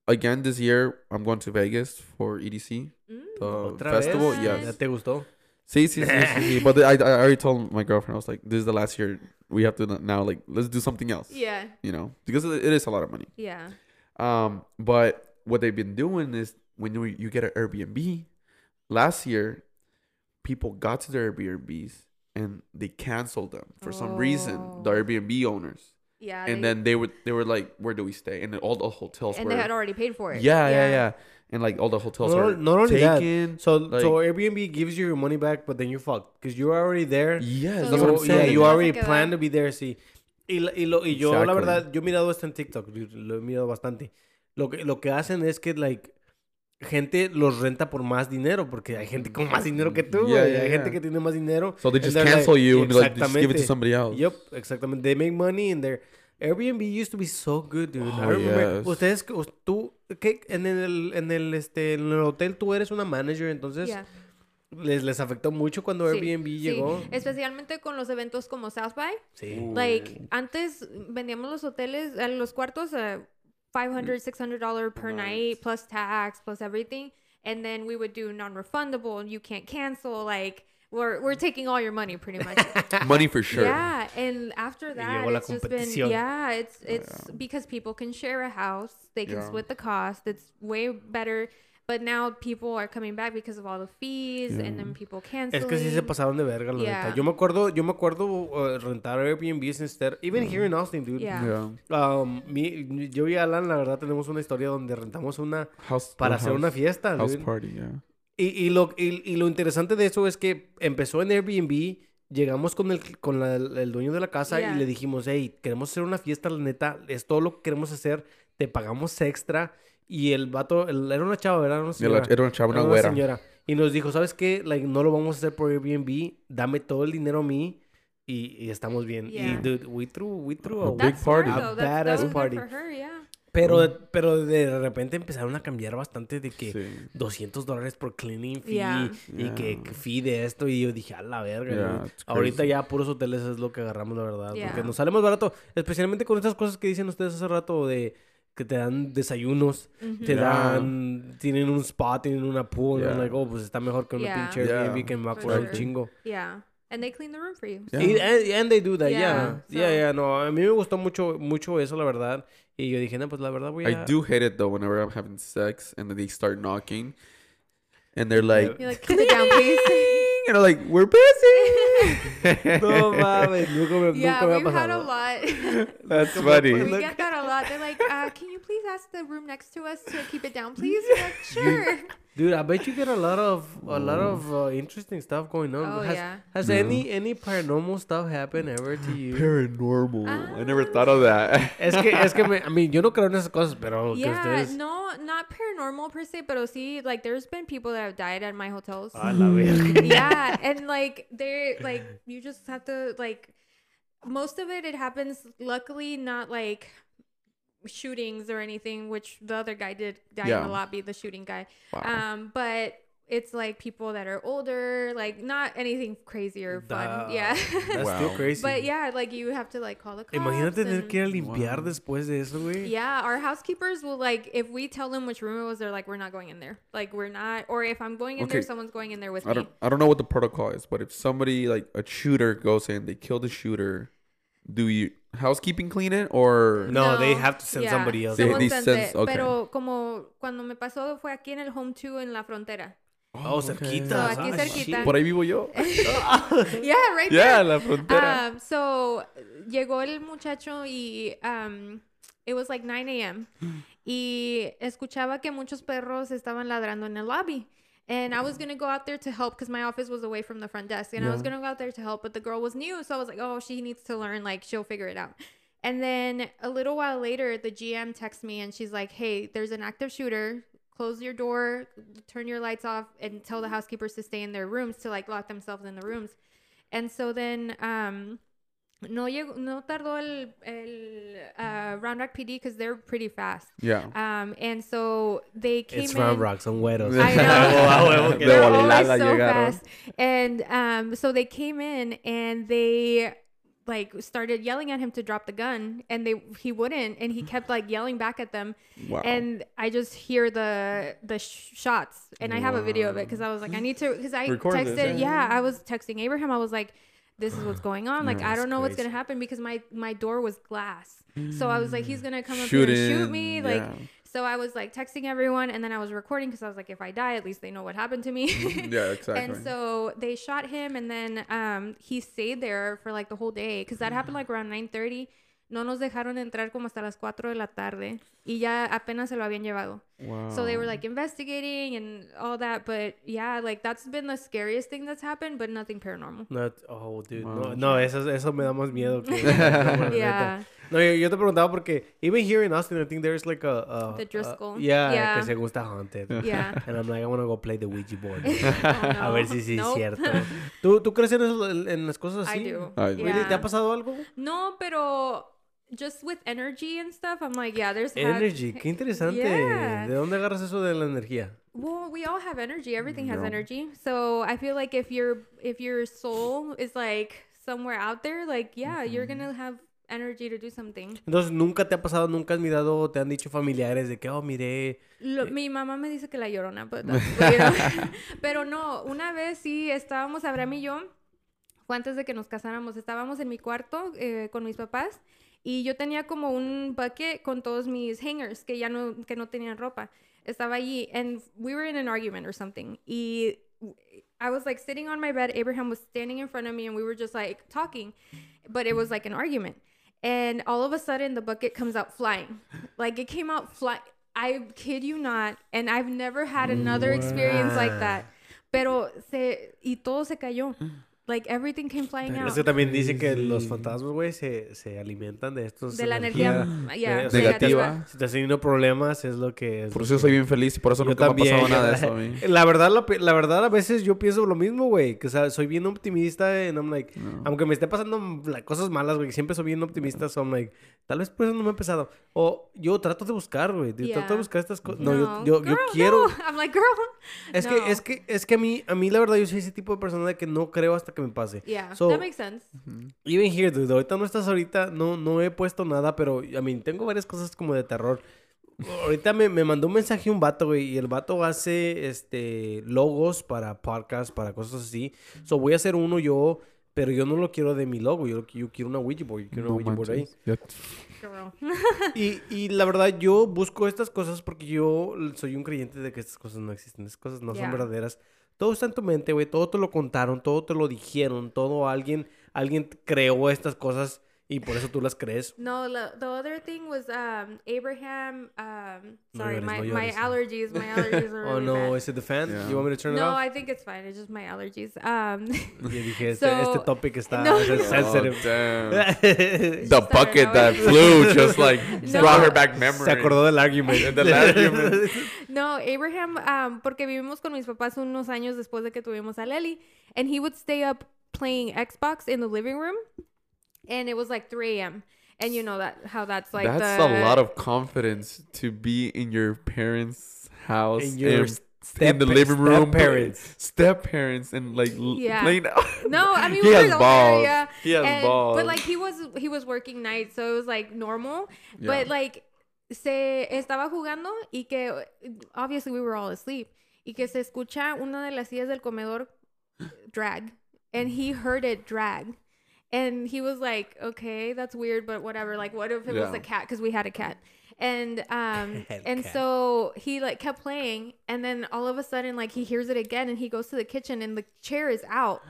again this year I'm going to Vegas for EDC Mm. the Otra festival. vez. Yes. Te gustó? See, see, see, see, see. But I, I already told my girlfriend I was like, this is the last year. We have to now like let's do something else. Yeah. You know, because it it is a lot of money. Yeah. Um, but what they've been doing is when you, you get an Airbnb, last year, people got to their Airbnbs and they canceled them for some reason. The Oh. Airbnb owners, Yeah. and they- then they were they were like, "Where do we stay?" And then all the hotels and were, they had already paid for it. yeah, yeah, yeah, and like all the hotels No, were not only that. So, like- so Airbnb gives you your money back, but then you're fucked. Because you're already there. yes, So that's what I'm You- saying. Yeah, you Te vas a already quedar. plan to be there, sí. Y, la- y, lo, y yo, la Exactly. verdad, yo he mirado esto en TikTok, dude, lo he mirado bastante. Lo que, lo que hacen es que, like, gente los renta por más dinero, porque hay gente con más dinero que tú, Yeah, yeah, hay gente yeah. que tiene más dinero. so they just cancel like- you and like just give it to somebody else. Yep, exactamente. They make money and their Airbnb used to be so good, dude. I Oh, remember, yes. ustedes, us- tú, ¿qué? En el, en el, este, en el hotel tú eres una manager, entonces Yeah. les, les afectó mucho cuando Sí, Airbnb sí. llegó. Especialmente con los eventos como South by. Sí. Like, antes vendíamos los hoteles, los cuartos a 500 $600 per night, plus tax, plus everything. And then we would do non-refundable, and you can't cancel. Like, we're, we're taking all your money pretty much. [LAUGHS] Money for sure. Yeah, and after that, it's just been yeah, it's it's because people can share a house, they can Yeah. split the cost. It's way better. But now people are coming back because of all the fees, and then people cancel. Es que sí se pasaron de verga, la Yeah. neta. Yo me acuerdo, yo me acuerdo uh, rentar Airbnbs instead, even here in Austin, dude. Yeah. Yeah. Um, mi- yo y Alan, la verdad, tenemos una historia donde rentamos una House para hacer una house- fiesta. house dude. party. Yeah. Y, y, lo, y, y lo interesante de eso es que empezó en Airbnb, llegamos con el, con la- el dueño de la casa Yeah. y le dijimos, hey, queremos hacer una fiesta, la neta, es todo lo que queremos hacer, te pagamos extra. Y el vato, el- era una chava, ¿verdad? Una señora. Era una chava, una Era güera. señora. Y nos dijo, ¿sabes qué? Like, no lo vamos a hacer por Airbnb, dame todo el dinero a mí y, y estamos bien. Yeah. Y dude, we threw, we threw A a big party. A badass party. for her, yeah. Pero, pero de repente empezaron a cambiar bastante de que Sí. 200 dólares por cleaning fee Yeah. y que Yeah. que fee de esto. Y yo dije, a la verga. Ahorita ya puros hoteles es lo que agarramos, la verdad. Yeah. Porque nos sale más barato, especialmente con estas cosas que dicen ustedes hace rato de que te dan desayunos, Mhm. te Yeah. dan, tienen un spa, tienen una pool. Yeah. I'm like, oh, pues está mejor que una Yeah. pinche Yeah. Airbnb que me va a costar un chingo. Yeah. And they clean the room for you. Yeah. Y, and, and they do that, yeah. Yeah, Yeah, so- yeah, no. A mí me gustó mucho, mucho eso, la verdad. Y yo dije, no, pues la verdad voy a... I do hate it though whenever I'm having sex and then they start knocking and they're like, You're like, keep it down, please. [LAUGHS] and they're like, we're busy. [LAUGHS] No mames, nunca me, yeah, nunca me ha we've had a lot. [LAUGHS] That's funny. we funny. get that a lot. They're like, uh, can you please ask the room next to us to keep it down, please? We're like, sure. Dude, I bet you get a lot of a lot of uh, interesting stuff going on. Oh, has yeah. has any any paranormal stuff happened ever to you? Paranormal. I never Um, thought of that. [LAUGHS] es que es que me, I mean, yo no creo en esas cosas, pero Yeah, ustedes no, not paranormal per se, but see, like, there's been people that have died at my hotels. a la verga. yeah, and like they're like you just have to like most of it it happens luckily not like shootings or anything which the other guy did die in Yeah. the lobby the shooting guy Wow. um but it's like people that are older like not anything crazy or fun Da- yeah That's still [LAUGHS] crazy. but yeah like you have to like call the cops Imagínate tener and- que ir a limpiar Wow. después de eso, güey. yeah, our housekeepers will like if we tell them which room it was, they're like, we're not going in there. Like we're not, or if I'm going in there, someone's going in there with I me. don't I don't know what the protocol is, but if somebody like a shooter goes in, they kill the shooter, do you housekeeping clean it or No, they have to send yeah, somebody else. They- they sends okay. Pero como cuando me pasó fue aquí en el home 2 en la frontera. Oh, So, cerquita. aquí ah, cerquita. shit. Por ahí vivo yo. [LAUGHS] yeah, right yeah, there. la frontera. Um, so llegó el muchacho y um, it was like 9 a.m. [GASPS] y escuchaba que muchos perros estaban ladrando en el lobby. And I was gonna go out there to help because my office was away from the front desk, and I was gonna go out there to help, but the girl was new, so I was like, "Oh, she needs to learn. Like, she'll figure it out." And then a little while later, the GM texts me, and she's like, "Hey, there's an active shooter. Close your door, turn your lights off, and tell the housekeepers to stay in their rooms to like lock themselves in the rooms." And so then, um, no llegó, no tardó el, el uh, Round Rock PD because they're pretty fast. yeah. Um, and so they came It's in. Round Rock, son güeros. I know. Huevo, [LAUGHS] que- De [LAUGHS] They're always so llegaron. fast. And um, so they came in and they like started yelling at him to drop the gun and they he wouldn't and he kept like yelling back at them Wow. and i just hear the the sh- shots and i have a video of it because i was like i need to because i Record this, texted yeah. yeah i was texting abraham i was like this is what's going on like i don't know what's gonna happen because my my door was glass so i was like he's gonna come up here and shoot me like yeah. so I was like texting everyone and then I was recording because I was like, if I die, at least they know what happened to me. [LAUGHS] Yeah, exactly. and so they shot him and then um, he stayed there for like the whole day because that happened like around 9.30. No nos dejaron entrar como hasta las 4 de la tarde y ya apenas se lo habían llevado. wow. So they were like investigating and all that. But yeah, like that's been the scariest thing that's happened, but nothing paranormal. No, oh, dude. No, Wow. no eso, eso me da más miedo que... [LAUGHS] [LAUGHS] Yeah. No, yo, yo te preguntaba porque even here in Austin, I think there's like a... a The a- Driscoll. yeah, Yeah. que se gusta haunted. [LAUGHS] Yeah. And I'm like, I want to go play the Ouija board. Oh, A ver si sí es Nope. cierto. ¿Tú, ¿Tú crees en, eso, en las cosas I así? do. Ay, güey. Really? ¿Te Yeah. ha pasado algo? No, pero just with energy and stuff, I'm like, yeah, there's had- Energy, qué interesante. Yeah. ¿De dónde agarras eso de la energía? Well, we all have energy. Everything has Yeah. energy. So I feel like if your if your soul is like somewhere out there, like yeah, you're gonna have energy to do something. Entonces, ¿nunca te ha pasado, nunca has mirado, te han dicho familiares de que, oh, miré... Lo- mi mamá me dice que la llorona, but that's weird. pero no, una vez sí estábamos Abraham y yo, fue antes de que nos casáramos, estábamos en mi cuarto eh, con mis papás y yo tenía como un bucket con todos mis hangers que ya no que no tenían ropa. Estaba allí and we were in an argument or something. Y I was like sitting on my bed, Abraham was standing in front of me and we were just like talking, but it was like an argument. And all of a sudden the bucket comes out flying. Like it came out flying. I kid you not, and I've never had another experience like that. Pero se y todo se cayó. Like everything came flying Es out. que también dicen que los fantasmas, güey, se, se alimentan de estos... De la energía, yeah, o sea, negativa. Si estás teniendo problemas, es lo que... Es Por eso que- soy bien feliz y por eso Yo nunca me ha también, pasado yo- nada de eso a [LAUGHS] mí. La verdad, la, la verdad, a veces yo pienso lo mismo, güey. Que, o sea, soy bien optimista and I'm like... No. Aunque me esté pasando la- cosas malas, güey. Siempre soy bien optimista, so I'm like... Tal vez por eso no me ha empezado. O yo trato de buscar, güey. yo Trato de Yeah. buscar estas cosas. No, yo, No, yo, yo girl, quiero... no. [LAUGHS] I'm like, girl. Es, no. que, es, que, es que a mí, a mí la verdad, yo soy ese tipo de persona de que no creo hasta que me pase. Yeah, So- that makes sense. Even here, dude, ahorita no estás ahorita, no, no he puesto nada, pero, I mean, tengo varias cosas como de terror. Ahorita me, me mandó un mensaje un vato, güey, y el vato hace, este, logos para podcasts, para cosas así. So, voy a hacer uno yo pero yo no lo quiero de mi logo, yo, yo quiero una Ouija board, yo quiero No una Ouija board ahí. Y, y la verdad, yo busco estas cosas porque yo soy un creyente de que estas cosas no existen, estas cosas no Yeah. son verdaderas. Todo está en tu mente, güey, todo te lo contaron, todo te lo dijeron, todo alguien, alguien creó estas cosas y por eso tú las crees. No, the, the other thing was um, Abraham. Um, No sorry, llores, my, no my allergies. My allergies are [LAUGHS] Oh no, bad. is it the fan? Yeah. You want me to turn it off? No. I think it's fine. It's just my allergies. Um, [LAUGHS] Yo dije, este, So- este topic está [LAUGHS] No. es Oh, sensitive. damn. The bucket started that out. flew just like No. brought her back memory. acordó del argument. Del argument. no, Abraham, um, porque vivimos con mis papás unos años después de que tuvimos a Lely, and he would stay up playing Xbox in the living room, and it was like 3 a.m. And you know that how that's like That's the, a lot of confidence to be in your parents' house In your and step- in the living step room, parents. step parents, and like Yeah. playing. [LAUGHS] No, I mean he we has were in balls. area, He has and- balls. But like he was he was working nights, so it was like normal. Yeah. But like se estaba jugando y que obviously we were all asleep y que se escucha una de las sillas del comedor drag and he heard it drag. And he was like, "Okay, that's weird, but whatever. Like, what if it was a cat? Because we had a cat." And um, [LAUGHS] and cat. so he like kept playing, and then all of a sudden, like he hears it again, and he goes to the kitchen, and the chair is out.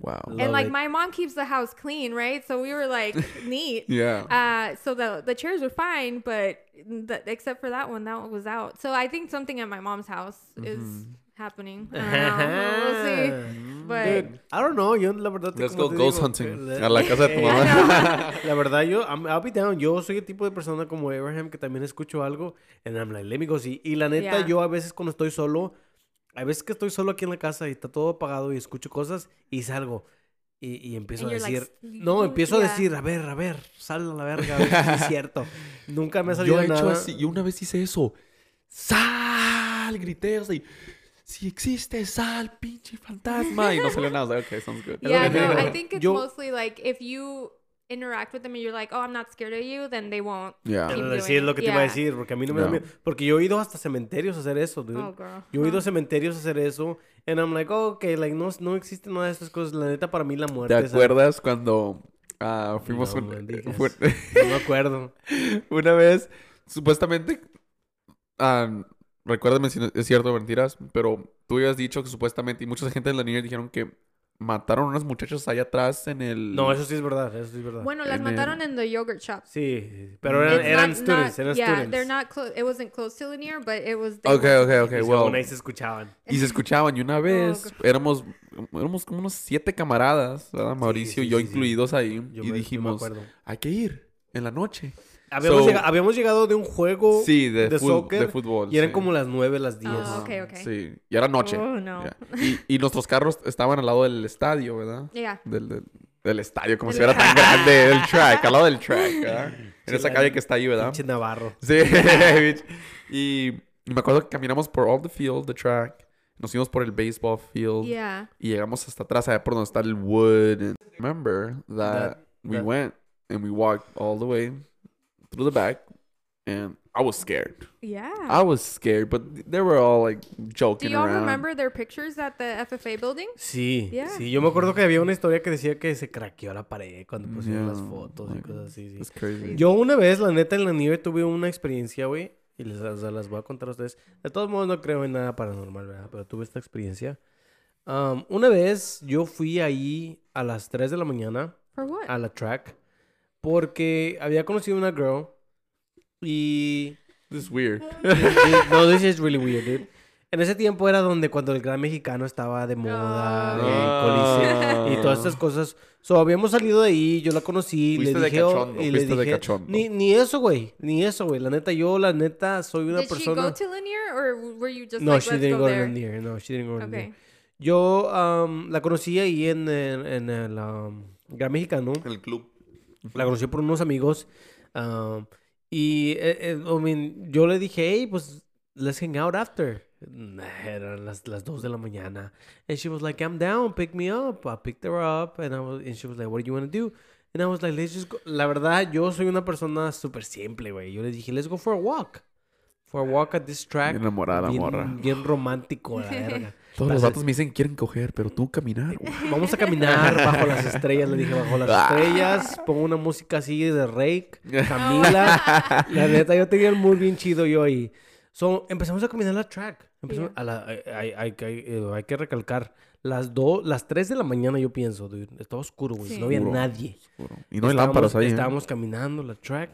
wow. Love and like it. my mom keeps the house clean, right? So we were like, [LAUGHS] neat. Yeah. Uh, so the the chairs were fine, but the, except for that one, that one was out. So I think something at my mom's house is Mm-hmm. happening. I don't know. We'll see. But Dude, I don't know, yo la verdad... Let's go ghost digo, hunting a la casa de tu mamá. [LAUGHS] [LAUGHS] La verdad, yo, I'm- I'll be down. Yo soy el tipo de persona como Abraham que también escucho algo and I'm like, let me go see. Y la neta, Yeah. yo a veces cuando estoy solo, a veces que estoy solo aquí en la casa y está todo apagado y escucho cosas y salgo. Y, y empiezo And a like, decir, "S- no, empiezo a yeah." decir, a ver, a ver, sal a la verga, a ver si es cierto. Nunca me ha Yo salido he hecho nada. así. Yo una vez hice eso. Sal, grité así. Si existe sal, pinche fantasma. Y no salió nada. I was like, okay, sounds good. yeah, no, I think it's Yo- mostly like if you interact with them and you're like, oh, I'm not scared of you, then they won't. Yeah. Sí, es lo que te iba a Yeah. decir, porque a mí no me da miedo. Porque yo he ido hasta cementerios a hacer eso, dude. Oh, girl. Yo he ido a cementerios a hacer eso. And I'm like, oh, ok, like, no, no existe nada de estas cosas. La neta, para mí la muerte ¿Te acuerdas cuando ah, fuimos No un- No me acuerdo. [LAUGHS] una vez, supuestamente, ah, recuérdame si no- es cierto o mentiras, pero tú habías dicho que supuestamente, y mucha gente de la niña dijeron que mataron a unas muchachas allá atrás en el... No, eso sí es verdad, eso sí es verdad. Bueno, las En mataron el- en the yogurt shop. Sí, pero eran, eran not- students, eran yeah, students. they're not close. It wasn't close to Lanier, but it was. they Ok, were- ok, ok, Y [LAUGHS] well. ahí se escuchaban. Y se escuchaban, y una vez God. éramos, éramos como unos siete camaradas, ¿verdad? Mauricio sí, y yo sí, sí. incluidos ahí, Yo y me- dijimos, hay que ir en la noche. Habíamos, So- llega- habíamos llegado de un juego Sí, de, de soccer de fútbol. y eran sí. como las 9, las 10. Ah, ok, ok. Sí, y era noche. Oh, no. ya. Y, y nuestros carros estaban al lado del estadio, ¿verdad? Yeah. Del, del, del estadio, como si fuera tan grande, del track, al lado del track, [LAUGHS] ¿verdad? En esa calle que está ahí, ¿verdad? Pinche Navarro. Sí, [LAUGHS] y, y me acuerdo que caminamos por all the field, the track. Nos fuimos por el baseball field. Yeah. Y llegamos hasta atrás, allá por donde está el wood. And remember that, That- we that- went and we walked all the way through the back. And I was scared. Yeah. I was scared, but they were all like Do joking y'all around. remember their pictures at the FFA building? Sí, Yeah. sí. Yo me acuerdo que había una historia que decía que se craqueó la pared cuando pusieron Yeah, las fotos y like, cosas así. sí. It's crazy. Yo una vez, la neta, en la nieve tuve una experiencia, güey. Y les, o sea, las voy a contar a ustedes. De todos modos, no creo en nada paranormal, ¿verdad? Pero tuve esta experiencia. Um, una vez yo fui ahí a las 3 de la mañana For what? a la track porque había conocido una girl y... This is weird. [LAUGHS] [LAUGHS] no, this is really weird, dude. En ese tiempo era donde cuando el gran mexicano estaba de moda Ah. y todas estas cosas. So, habíamos salido de ahí, yo la conocí, le Fuiste de dije, oh, cachondo, y le fuiste de dije, cachondo. ni, ni eso, güey, ni eso, güey. La neta, yo, la neta, soy una Did she persona... go to Lanier or were you just no, like, she let's didn't go go to? Lanier. No, she didn't go to Lanier. Okay. Yo um, la conocí ahí en, el- en el um, Gran Mexicano. El club. La conocí por unos amigos. um, y eh, eh, I mean, yo le dije, hey, pues, let's hang out after. Nah, Eran las, las 2 de la mañana. And she was like, I'm down, pick me up. I picked her up. And, I was, and she was like, what do you want to do? And I was like, let's just go. La verdad, yo soy una persona súper simple, güey. Yo le dije, let's go for a walk. for a walk at this track. Bien enamorada, bien, morra. Bien romántico, la verga. [LAUGHS] Todos los vatos me dicen que quieren coger, pero tú caminar, güey. [LAUGHS] Vamos a caminar bajo las estrellas, le dije, bajo las [LAUGHS] estrellas. Pongo una música así de Rake, [LAUGHS] Camila. la neta, yo tenía el mood bien chido yo ahí. So, empezamos a caminar la track. Empezamos Yeah. a la- hay, hay- hay que- eh, hay que recalcar. Las dos, las 3 de la mañana yo pienso, dude. Estaba oscuro, güey. Sí. No había Oscuro. nadie. Y no hay Estábamos- lámparas ahí. ¿eh? Estábamos caminando la track.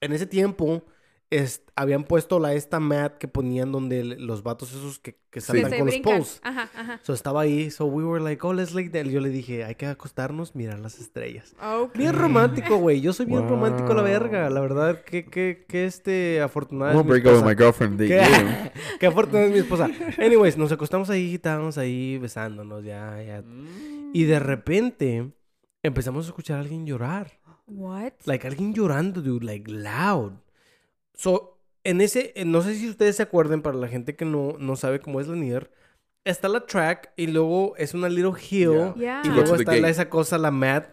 En ese tiempo, es- habían puesto la esta mat que ponían donde los vatos esos que, que saltan se con los poles. Ajá, ajá. So estaba ahí, so we were like, oh, let's lay down. Yo le dije, hay que acostarnos, mirar las estrellas. Ok. Bien romántico, güey. Yo soy bien romántico, la verga. Wow. La verdad, que, que, que este afortunado I'm es mi break up with esposa. my girlfriend. [LAUGHS] ¿Qué? [LAUGHS] Qué afortunada es mi esposa. Anyways, nos acostamos ahí, estábamos ahí besándonos, ya, ya. Y de repente empezamos a escuchar a alguien llorar. What? Like, alguien llorando, dude, like, loud. So, en ese, no sé si ustedes se acuerdan, para la gente que no, no sabe cómo es la Nier, está la track y luego es una little hill. Yeah. Y To go luego está la- esa cosa, la mat.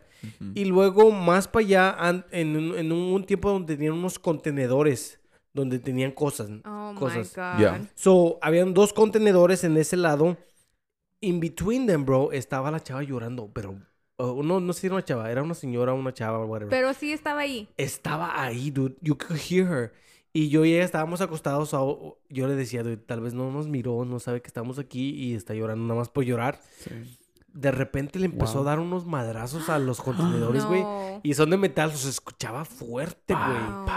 Y luego más para allá, en, un, en un tiempo donde tenían unos contenedores, donde tenían cosas. Oh cosas. my god. Yeah. So, habían dos contenedores en ese lado. In between them, bro, estaba la chava llorando, pero... uh, no, no sé si era una chava, era una señora, una chava, whatever. Pero sí estaba ahí. estaba ahí, dude. You could hear her. Y yo y ella estábamos acostados. a- yo le decía, tal vez no nos miró, no sabe que estamos aquí y está llorando nada más por llorar. Sí. De repente le empezó Wow. a dar unos madrazos a los [GASPS] contenedores, güey. No. Y son de metal, se escuchaba fuerte, güey.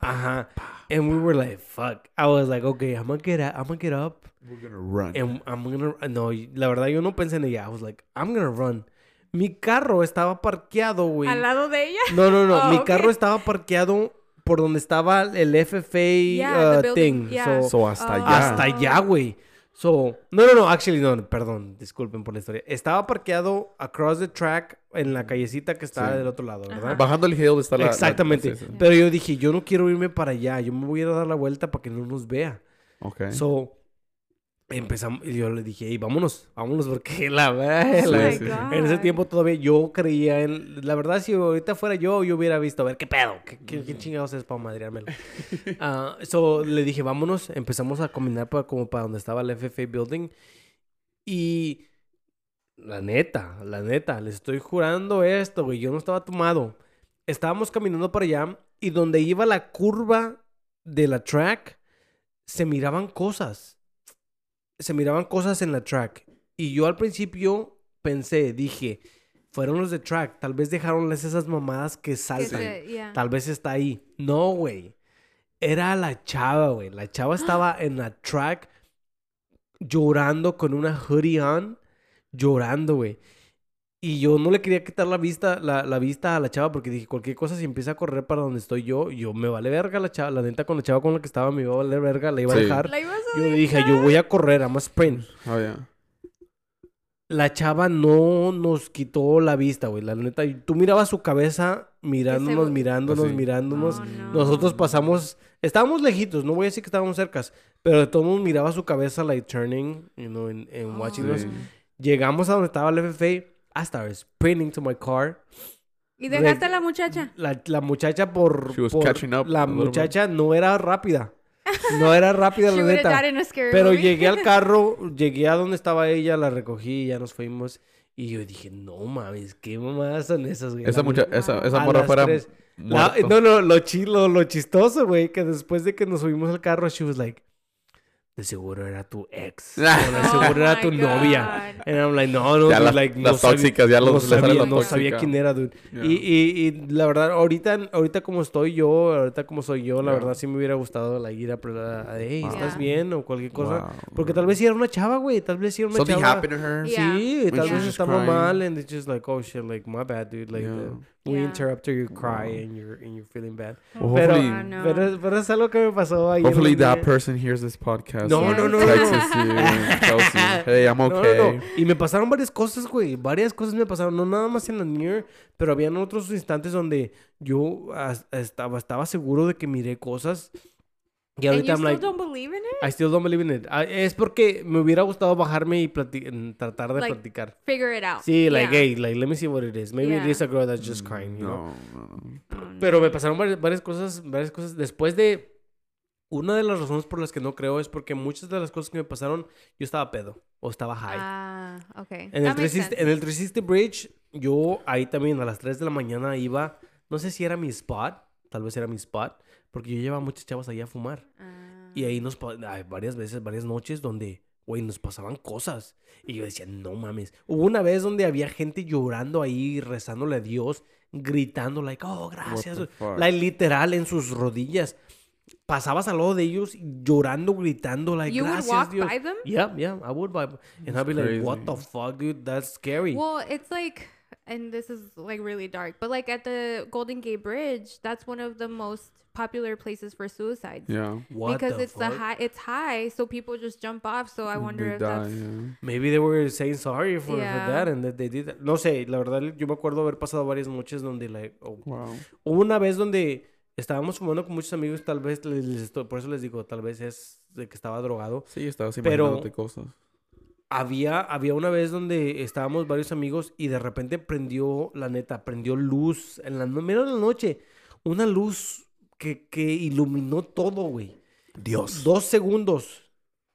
Ajá. And we were like, fuck. I was like, okay, I'm gonna get up. I'm gonna get up. We're gonna run. And I'm gonna... No, la verdad yo no pensé en ella. I was like, I'm gonna run. Mi carro estaba parqueado, güey. ¿Al lado de ella? No, no, no. [LAUGHS] Oh, Mi carro estaba parqueado por donde estaba el FFA Yeah, uh, thing. yeah. So, So, hasta Oh. allá. hasta allá, güey. So, no, no, no. Actually, no. Perdón. Disculpen por la historia. Estaba parqueado across the track en la callecita que está Sí. del otro lado, ¿verdad? Ajá. Bajando el hill está la... la- Exactamente. sí, sí. Pero yo dije, yo no quiero irme para allá. Yo me voy a ir a dar la vuelta para que no nos vea. Ok. So, empezamos. Y yo le dije, hey, vámonos. Vámonos porque [LAUGHS] la verdad... En ese tiempo todavía yo creía en... La verdad, si ahorita fuera yo, yo hubiera visto, a ver, ¿qué pedo? ¿Qué, qué, qué chingados es para madreármelo? [LAUGHS] So, le dije, vámonos. Empezamos a caminar para, como para donde estaba el FFA Building. Y... La neta, la neta, les estoy jurando esto, güey. Yo no estaba tomado. Estábamos caminando para allá y donde iba la curva de la track, se miraban cosas. Se miraban cosas en la track. Y yo al principio pensé, dije, fueron los de track. Tal vez dejaron esas mamadas que Que saltan. se- yeah. Tal vez está ahí. No, güey. Era la chava, güey. La chava estaba [GASPS] en la track llorando con una hoodie on. Llorando, güey. Y yo no le quería quitar la vista, la, la vista a la chava porque dije, cualquier cosa si empieza a correr para donde estoy yo, yo me vale verga la chava. La neta con la chava con la que estaba me iba a valer verga, la iba a Sí. dejar. La ibas a Yo dije, yo voy a correr, I'm a sprint. Oh, yeah. La chava no nos quitó la vista, güey. La neta, tú mirabas su cabeza mirándonos, se- mirándonos, Así. mirándonos. Oh, no. Nosotros pasamos, estábamos lejitos, no voy a decir que estábamos cercas, pero de todos modos miraba su cabeza, like turning, you know, and, and Oh. watching us. Sí. Llegamos a donde estaba el FFA, started sprinting to my car. ¿Y dejaste a la muchacha? La, la muchacha por, She was por- catching up la bit. muchacha no era rápida. [LAUGHS] No era rápida, la neta. Pero movie. llegué al [LAUGHS] carro, llegué a donde estaba ella, la recogí, ya nos fuimos. Y yo dije, no mames, qué mamadas son esas, güey. Esa, mucha, esa, esa morra fuera la- no, no, lo, chi- lo, lo chistoso, güey, que después de que nos subimos al carro, she was like, de seguro era tu ex. [LAUGHS] o de Oh seguro era my tu novia. And I'm like, no, no, Ya dude, las- like, las no sabía- tóxicas, ya los- no sabía, la no sabía quién era, dude. Yeah. Y, y, y la verdad, ahorita, ahorita como estoy yo, ahorita como soy yo, la Yeah. verdad sí me hubiera gustado la ir a, a, hey, Wow. ¿estás Yeah. bien? O cualquier cosa. Wow. Porque tal vez sí era una chava, güey. Tal vez sí era una Something chava. happened to her. Sí, tal vez estaba crying. mal and it's just like, oh shit, like my bad, dude. Like, Yeah. We Yeah. interrupted your cry Wow. and you're, and you're feeling bad. Well, Pero, hopefully, Ah, pero, pero es algo que me pasó ahí. hopefully that person hears this podcast. No, no, no, Texts no. you and tells you, [LAUGHS] hey, I'm No, no, okay. no. Y me pasaron varias cosas, güey. Varias cosas me pasaron. No nada más en la Near, pero habían otros instantes donde yo estaba, estaba seguro de que miré cosas. Y And ahorita you I'm still like, don't believe in it? I still don't believe in it. Ah, Es porque me hubiera gustado bajarme y tratar de Like, platicar. Figure it out. Sí, like, Yeah. hey, like, let me see what it is. Maybe it Yeah. is a girl that's just crying, you know? No, no, no. Oh, no. Pero me pasaron varias, varias cosas, varias cosas. Después de Una de las razones por las que no creo es porque muchas de las cosas que me pasaron, yo estaba pedo o estaba high. Ah, okay. en, el That makes 360, sense. en el 360 Bridge, yo ahí también a las 3 de la mañana iba, no sé si era mi spot, tal vez era mi spot, porque yo llevaba muchas chavas ahí a fumar. Ah. Y ahí nos hay varias veces, varias noches donde, güey, nos pasaban cosas. Y yo decía, no mames. Hubo una vez donde había gente llorando ahí, rezándole a Dios, gritando, like, oh, gracias. Like, literal, en sus rodillas. Pasabas al lado de ellos llorando, gritando, like, You would gracias, walk Dios. by them? Yeah, yeah, I would vibe. And I'd be like, what the crazy. fuck, dude? That's scary. Well, it's like, and this is like really dark, but like at the Golden Gate Bridge, that's one of the most popular places for suicides. Yeah. what because the it's the fuck? high, it's high, so people just jump off. So I wonder They if die, that's yeah. Maybe they were saying sorry for, for Yeah. that and that they did that. No sé, la verdad, yo me acuerdo haber pasado varias noches donde, like, oh, Wow. Hubo una vez donde estábamos fumando con muchos amigos, tal vez, les, les estoy- por eso les digo, tal vez es de que estaba drogado. Sí, estabas Pero- imaginándote cosas. Había, había una vez donde estábamos varios amigos y de repente prendió, la neta, prendió luz en la, no- menos de la noche. Una luz que, que iluminó todo, güey. Dios. Dos segundos.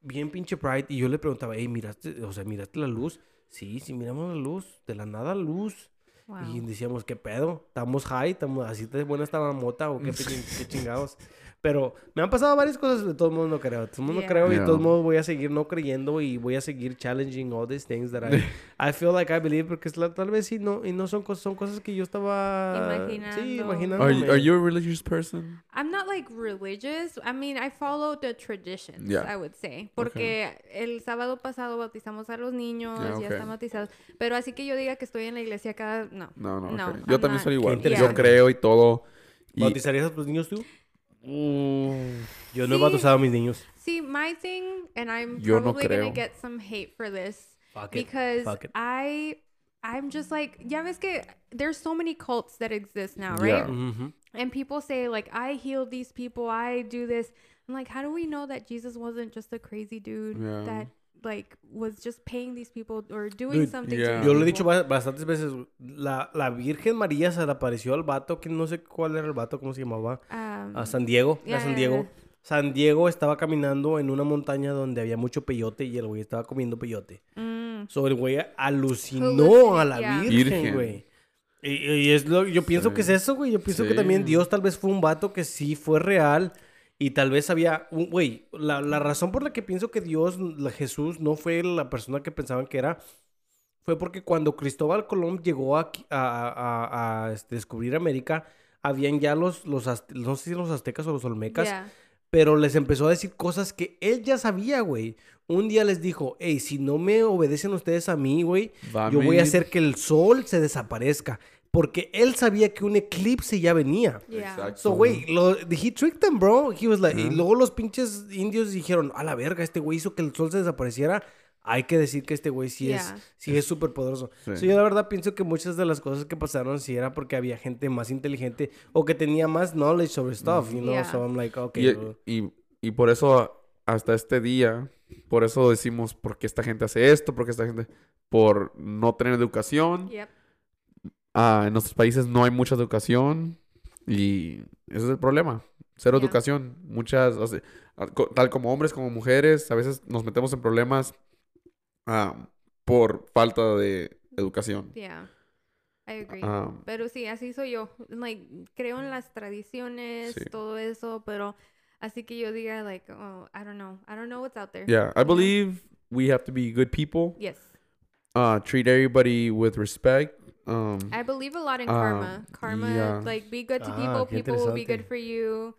Bien pinche Pride. Y yo le preguntaba, hey, ¿miraste, o sea, ¿miraste la luz? Sí, sí, miramos la luz. De la nada luz. wow. Y decíamos, ¿qué pedo? ¿Estamos high? ¿Estamos así de buena estaba la mota o qué, [LAUGHS] pin- qué chingados? Pero me han pasado varias cosas, de todos modos no creo. De todos modos no Yeah. creo y de Yeah. todos modos voy a seguir no creyendo y voy a seguir challenging all these things that I, I feel like I believe porque es la- tal vez sí no, y no son, cosas son cosas que yo estaba... Sí, Imaginando. imaginando. Are you, are you a religious person? I'm not like religious. I mean, I follow the traditions, Yeah. I would say. Porque el sábado pasado bautizamos a los niños, Yeah, ya okay. están bautizados. Pero así que yo diga que estoy en la iglesia cada... No. No, no. No, okay. I'm Yo también not. soy igual. Yo creo y todo. Y, ¿Bautizarías a tus niños tú? Mm. Yo no he bautizado a mis niños. See, my thing, and I'm Yo no probably gonna get some hate for this Fuck it. because Fuck it. I, I'm just like, ya ves que there's so many cults that exist now, Yeah. right? Ujú. And people say like, I heal these people, I do this. I'm like, how do we know that Jesus wasn't just a crazy dude Yeah. that like was just paying these people or doing Dude, something yeah. to Yo lo he dicho bastantes veces. La, la Virgen María se le apareció al vato, que no sé cuál era el vato, cómo se llamaba. Um, A San Diego, a San Diego. yeah. San Diego estaba caminando en una montaña donde había mucho peyote y el güey estaba comiendo peyote. mm, So el güey alucinó a la yeah. Virgen, güey. Y, y es lo, yo pienso Sí. que es eso, güey. Yo pienso que también Dios tal vez fue un vato que sí fue real. Y tal vez había, un- güey, la, la razón por la que pienso que Dios, la Jesús, no fue la persona que pensaban que era, fue porque cuando Cristóbal Colón llegó a, a- a, este, descubrir América, habían ya los, los, no sé si los aztecas o los olmecas, yeah. pero les empezó a decir cosas que él ya sabía, güey. Un día les dijo, hey, si no me obedecen ustedes a mí, güey, yo voy a hacer que el sol se desaparezca. Porque él sabía que un eclipse ya venía. Yeah. Exacto. So, güey, he tricked them, bro. He was like, y Ajá. luego los pinches indios dijeron, a la verga, este güey hizo que el sol se desapareciera. Hay que decir que este güey sí Yeah. es, sí es súper poderoso. Sí. So, yo la verdad pienso que muchas de las cosas que pasaron sí era porque había gente más inteligente o que tenía más knowledge sobre stuff, you know? Yeah. So I'm like, okay. Y, y, y por eso hasta este día, por eso decimos, ¿por qué esta gente hace esto? ¿Por qué esta gente? Por no tener educación. Yep. Ah, en nuestros países no hay mucha educación y ese es el problema. Cero Yeah. educación. Muchas, o sea, ah, tal como hombres como mujeres, a veces nos metemos en problemas ah, por falta de educación. Yeah. I agree. Ah, Pero sí, así soy yo. Like, creo en las tradiciones, Sí. todo eso, pero así que yo diga, like, oh, I don't know. I don't know what's out there. yeah, I believe we have to be good people. Yes. Uh, treat everybody with respect. Um, I believe a lot in Um, karma. Karma, yeah. like, be good to Ah, people, people will be good for you,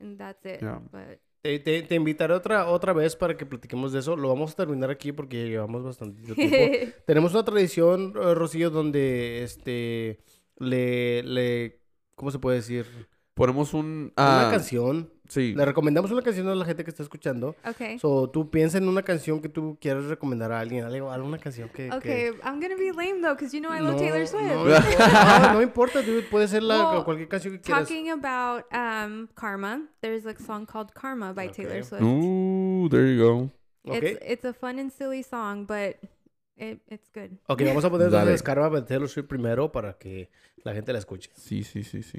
and that's it. Yeah. But Te, te- te invitaré otra, otra vez para que platiquemos de eso. Lo vamos a terminar aquí porque llevamos bastante [LAUGHS] tiempo. Tenemos una tradición, eh, Rocío, donde este le, le ¿cómo se puede decir? ponemos un... Una ah, canción. Sí. Le recomendamos una canción a la gente que está escuchando. okay. So, tú piensa en una canción que tú quieras recomendar a alguien, algo, alguna canción que... que- Okay, I'm gonna be lame though, because you know I love No, Taylor Swift. No, no, importa, no [LAUGHS] importa, dude, puede ser la, Well, cualquier canción que quieras. Talking about um karma, there's a song called Karma by Taylor Okay. Swift. Ooh, there you go. ¿Ok? It's it's a fun and silly song, but it, it's good. Ok, vamos a poner [LAUGHS] entonces Karma de Taylor Swift primero para que la gente la escuche. Sí, sí, sí, sí.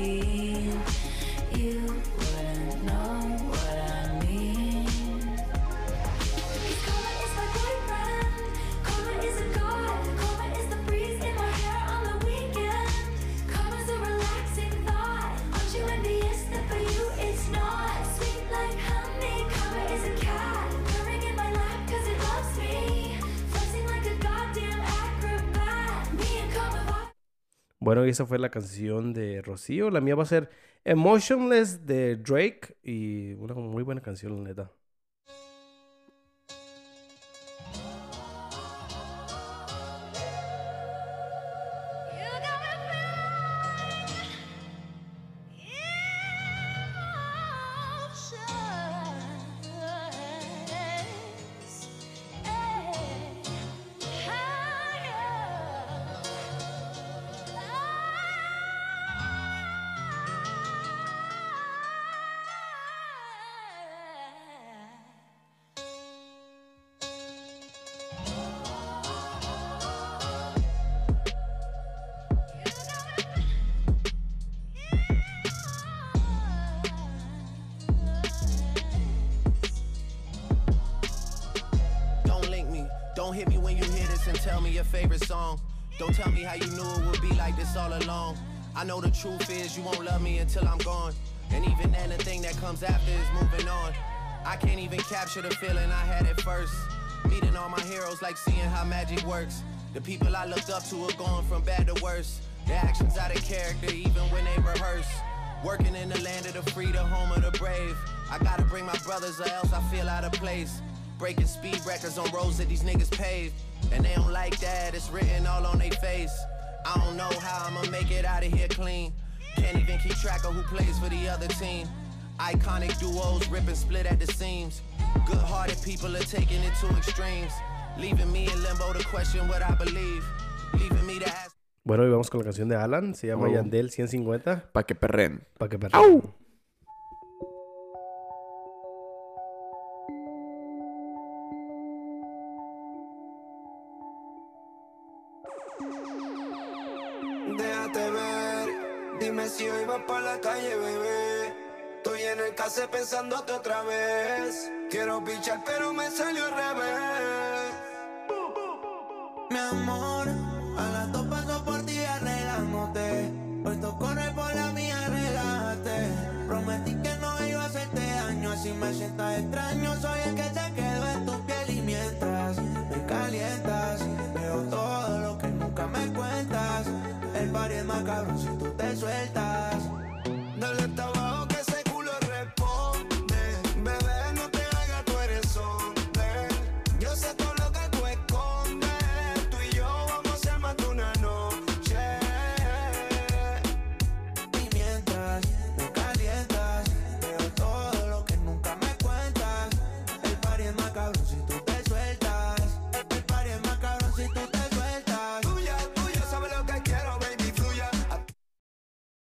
Bueno, esa fue la canción de Rocío. La mía va a ser Emotionless de Drake. Y una muy buena canción, la neta. Me your favorite song. Don't tell me how you knew it would be like this all along. I know the truth is you won't love me until I'm gone. And even then, the thing that comes after is moving on. I can't even capture the feeling I had at first. Meeting all my heroes, like seeing how magic works. The people I looked up to are going from bad to worse. Their actions out of character, even when they rehearse. Working in the land of the free, the home of the brave. I gotta bring my brothers, or else I feel out of place. Breaking speed records on roads that these niggas paved. And they don't like that, it's written all on their face. I don't know how I'ma make it out of here clean. Can't even keep track of who plays for the other team. Iconic duos rip and split at the seams. Good hearted people are taking it to extremes. Leaving me in limbo to question what I believe. Leaving me to ask. Bueno, y vamos con la canción de Alan. Se llama Oh. Yandel 150. Pa' que perren. Para que perren. Déjate calle, bebé. Estoy en el case pensándote otra vez. Quiero pichar, pero me salió al revés. Mi amor, a las dos paso por ti arreglándote. Puesto corre por la mía, relájate. Prometí que no iba a hacerte daño, así me sientas extraño. Soy el que se quedó en tu piel y mientras me calientas, veo todo lo que nunca me cuentas. El party es más cabrón si tú te sueltas.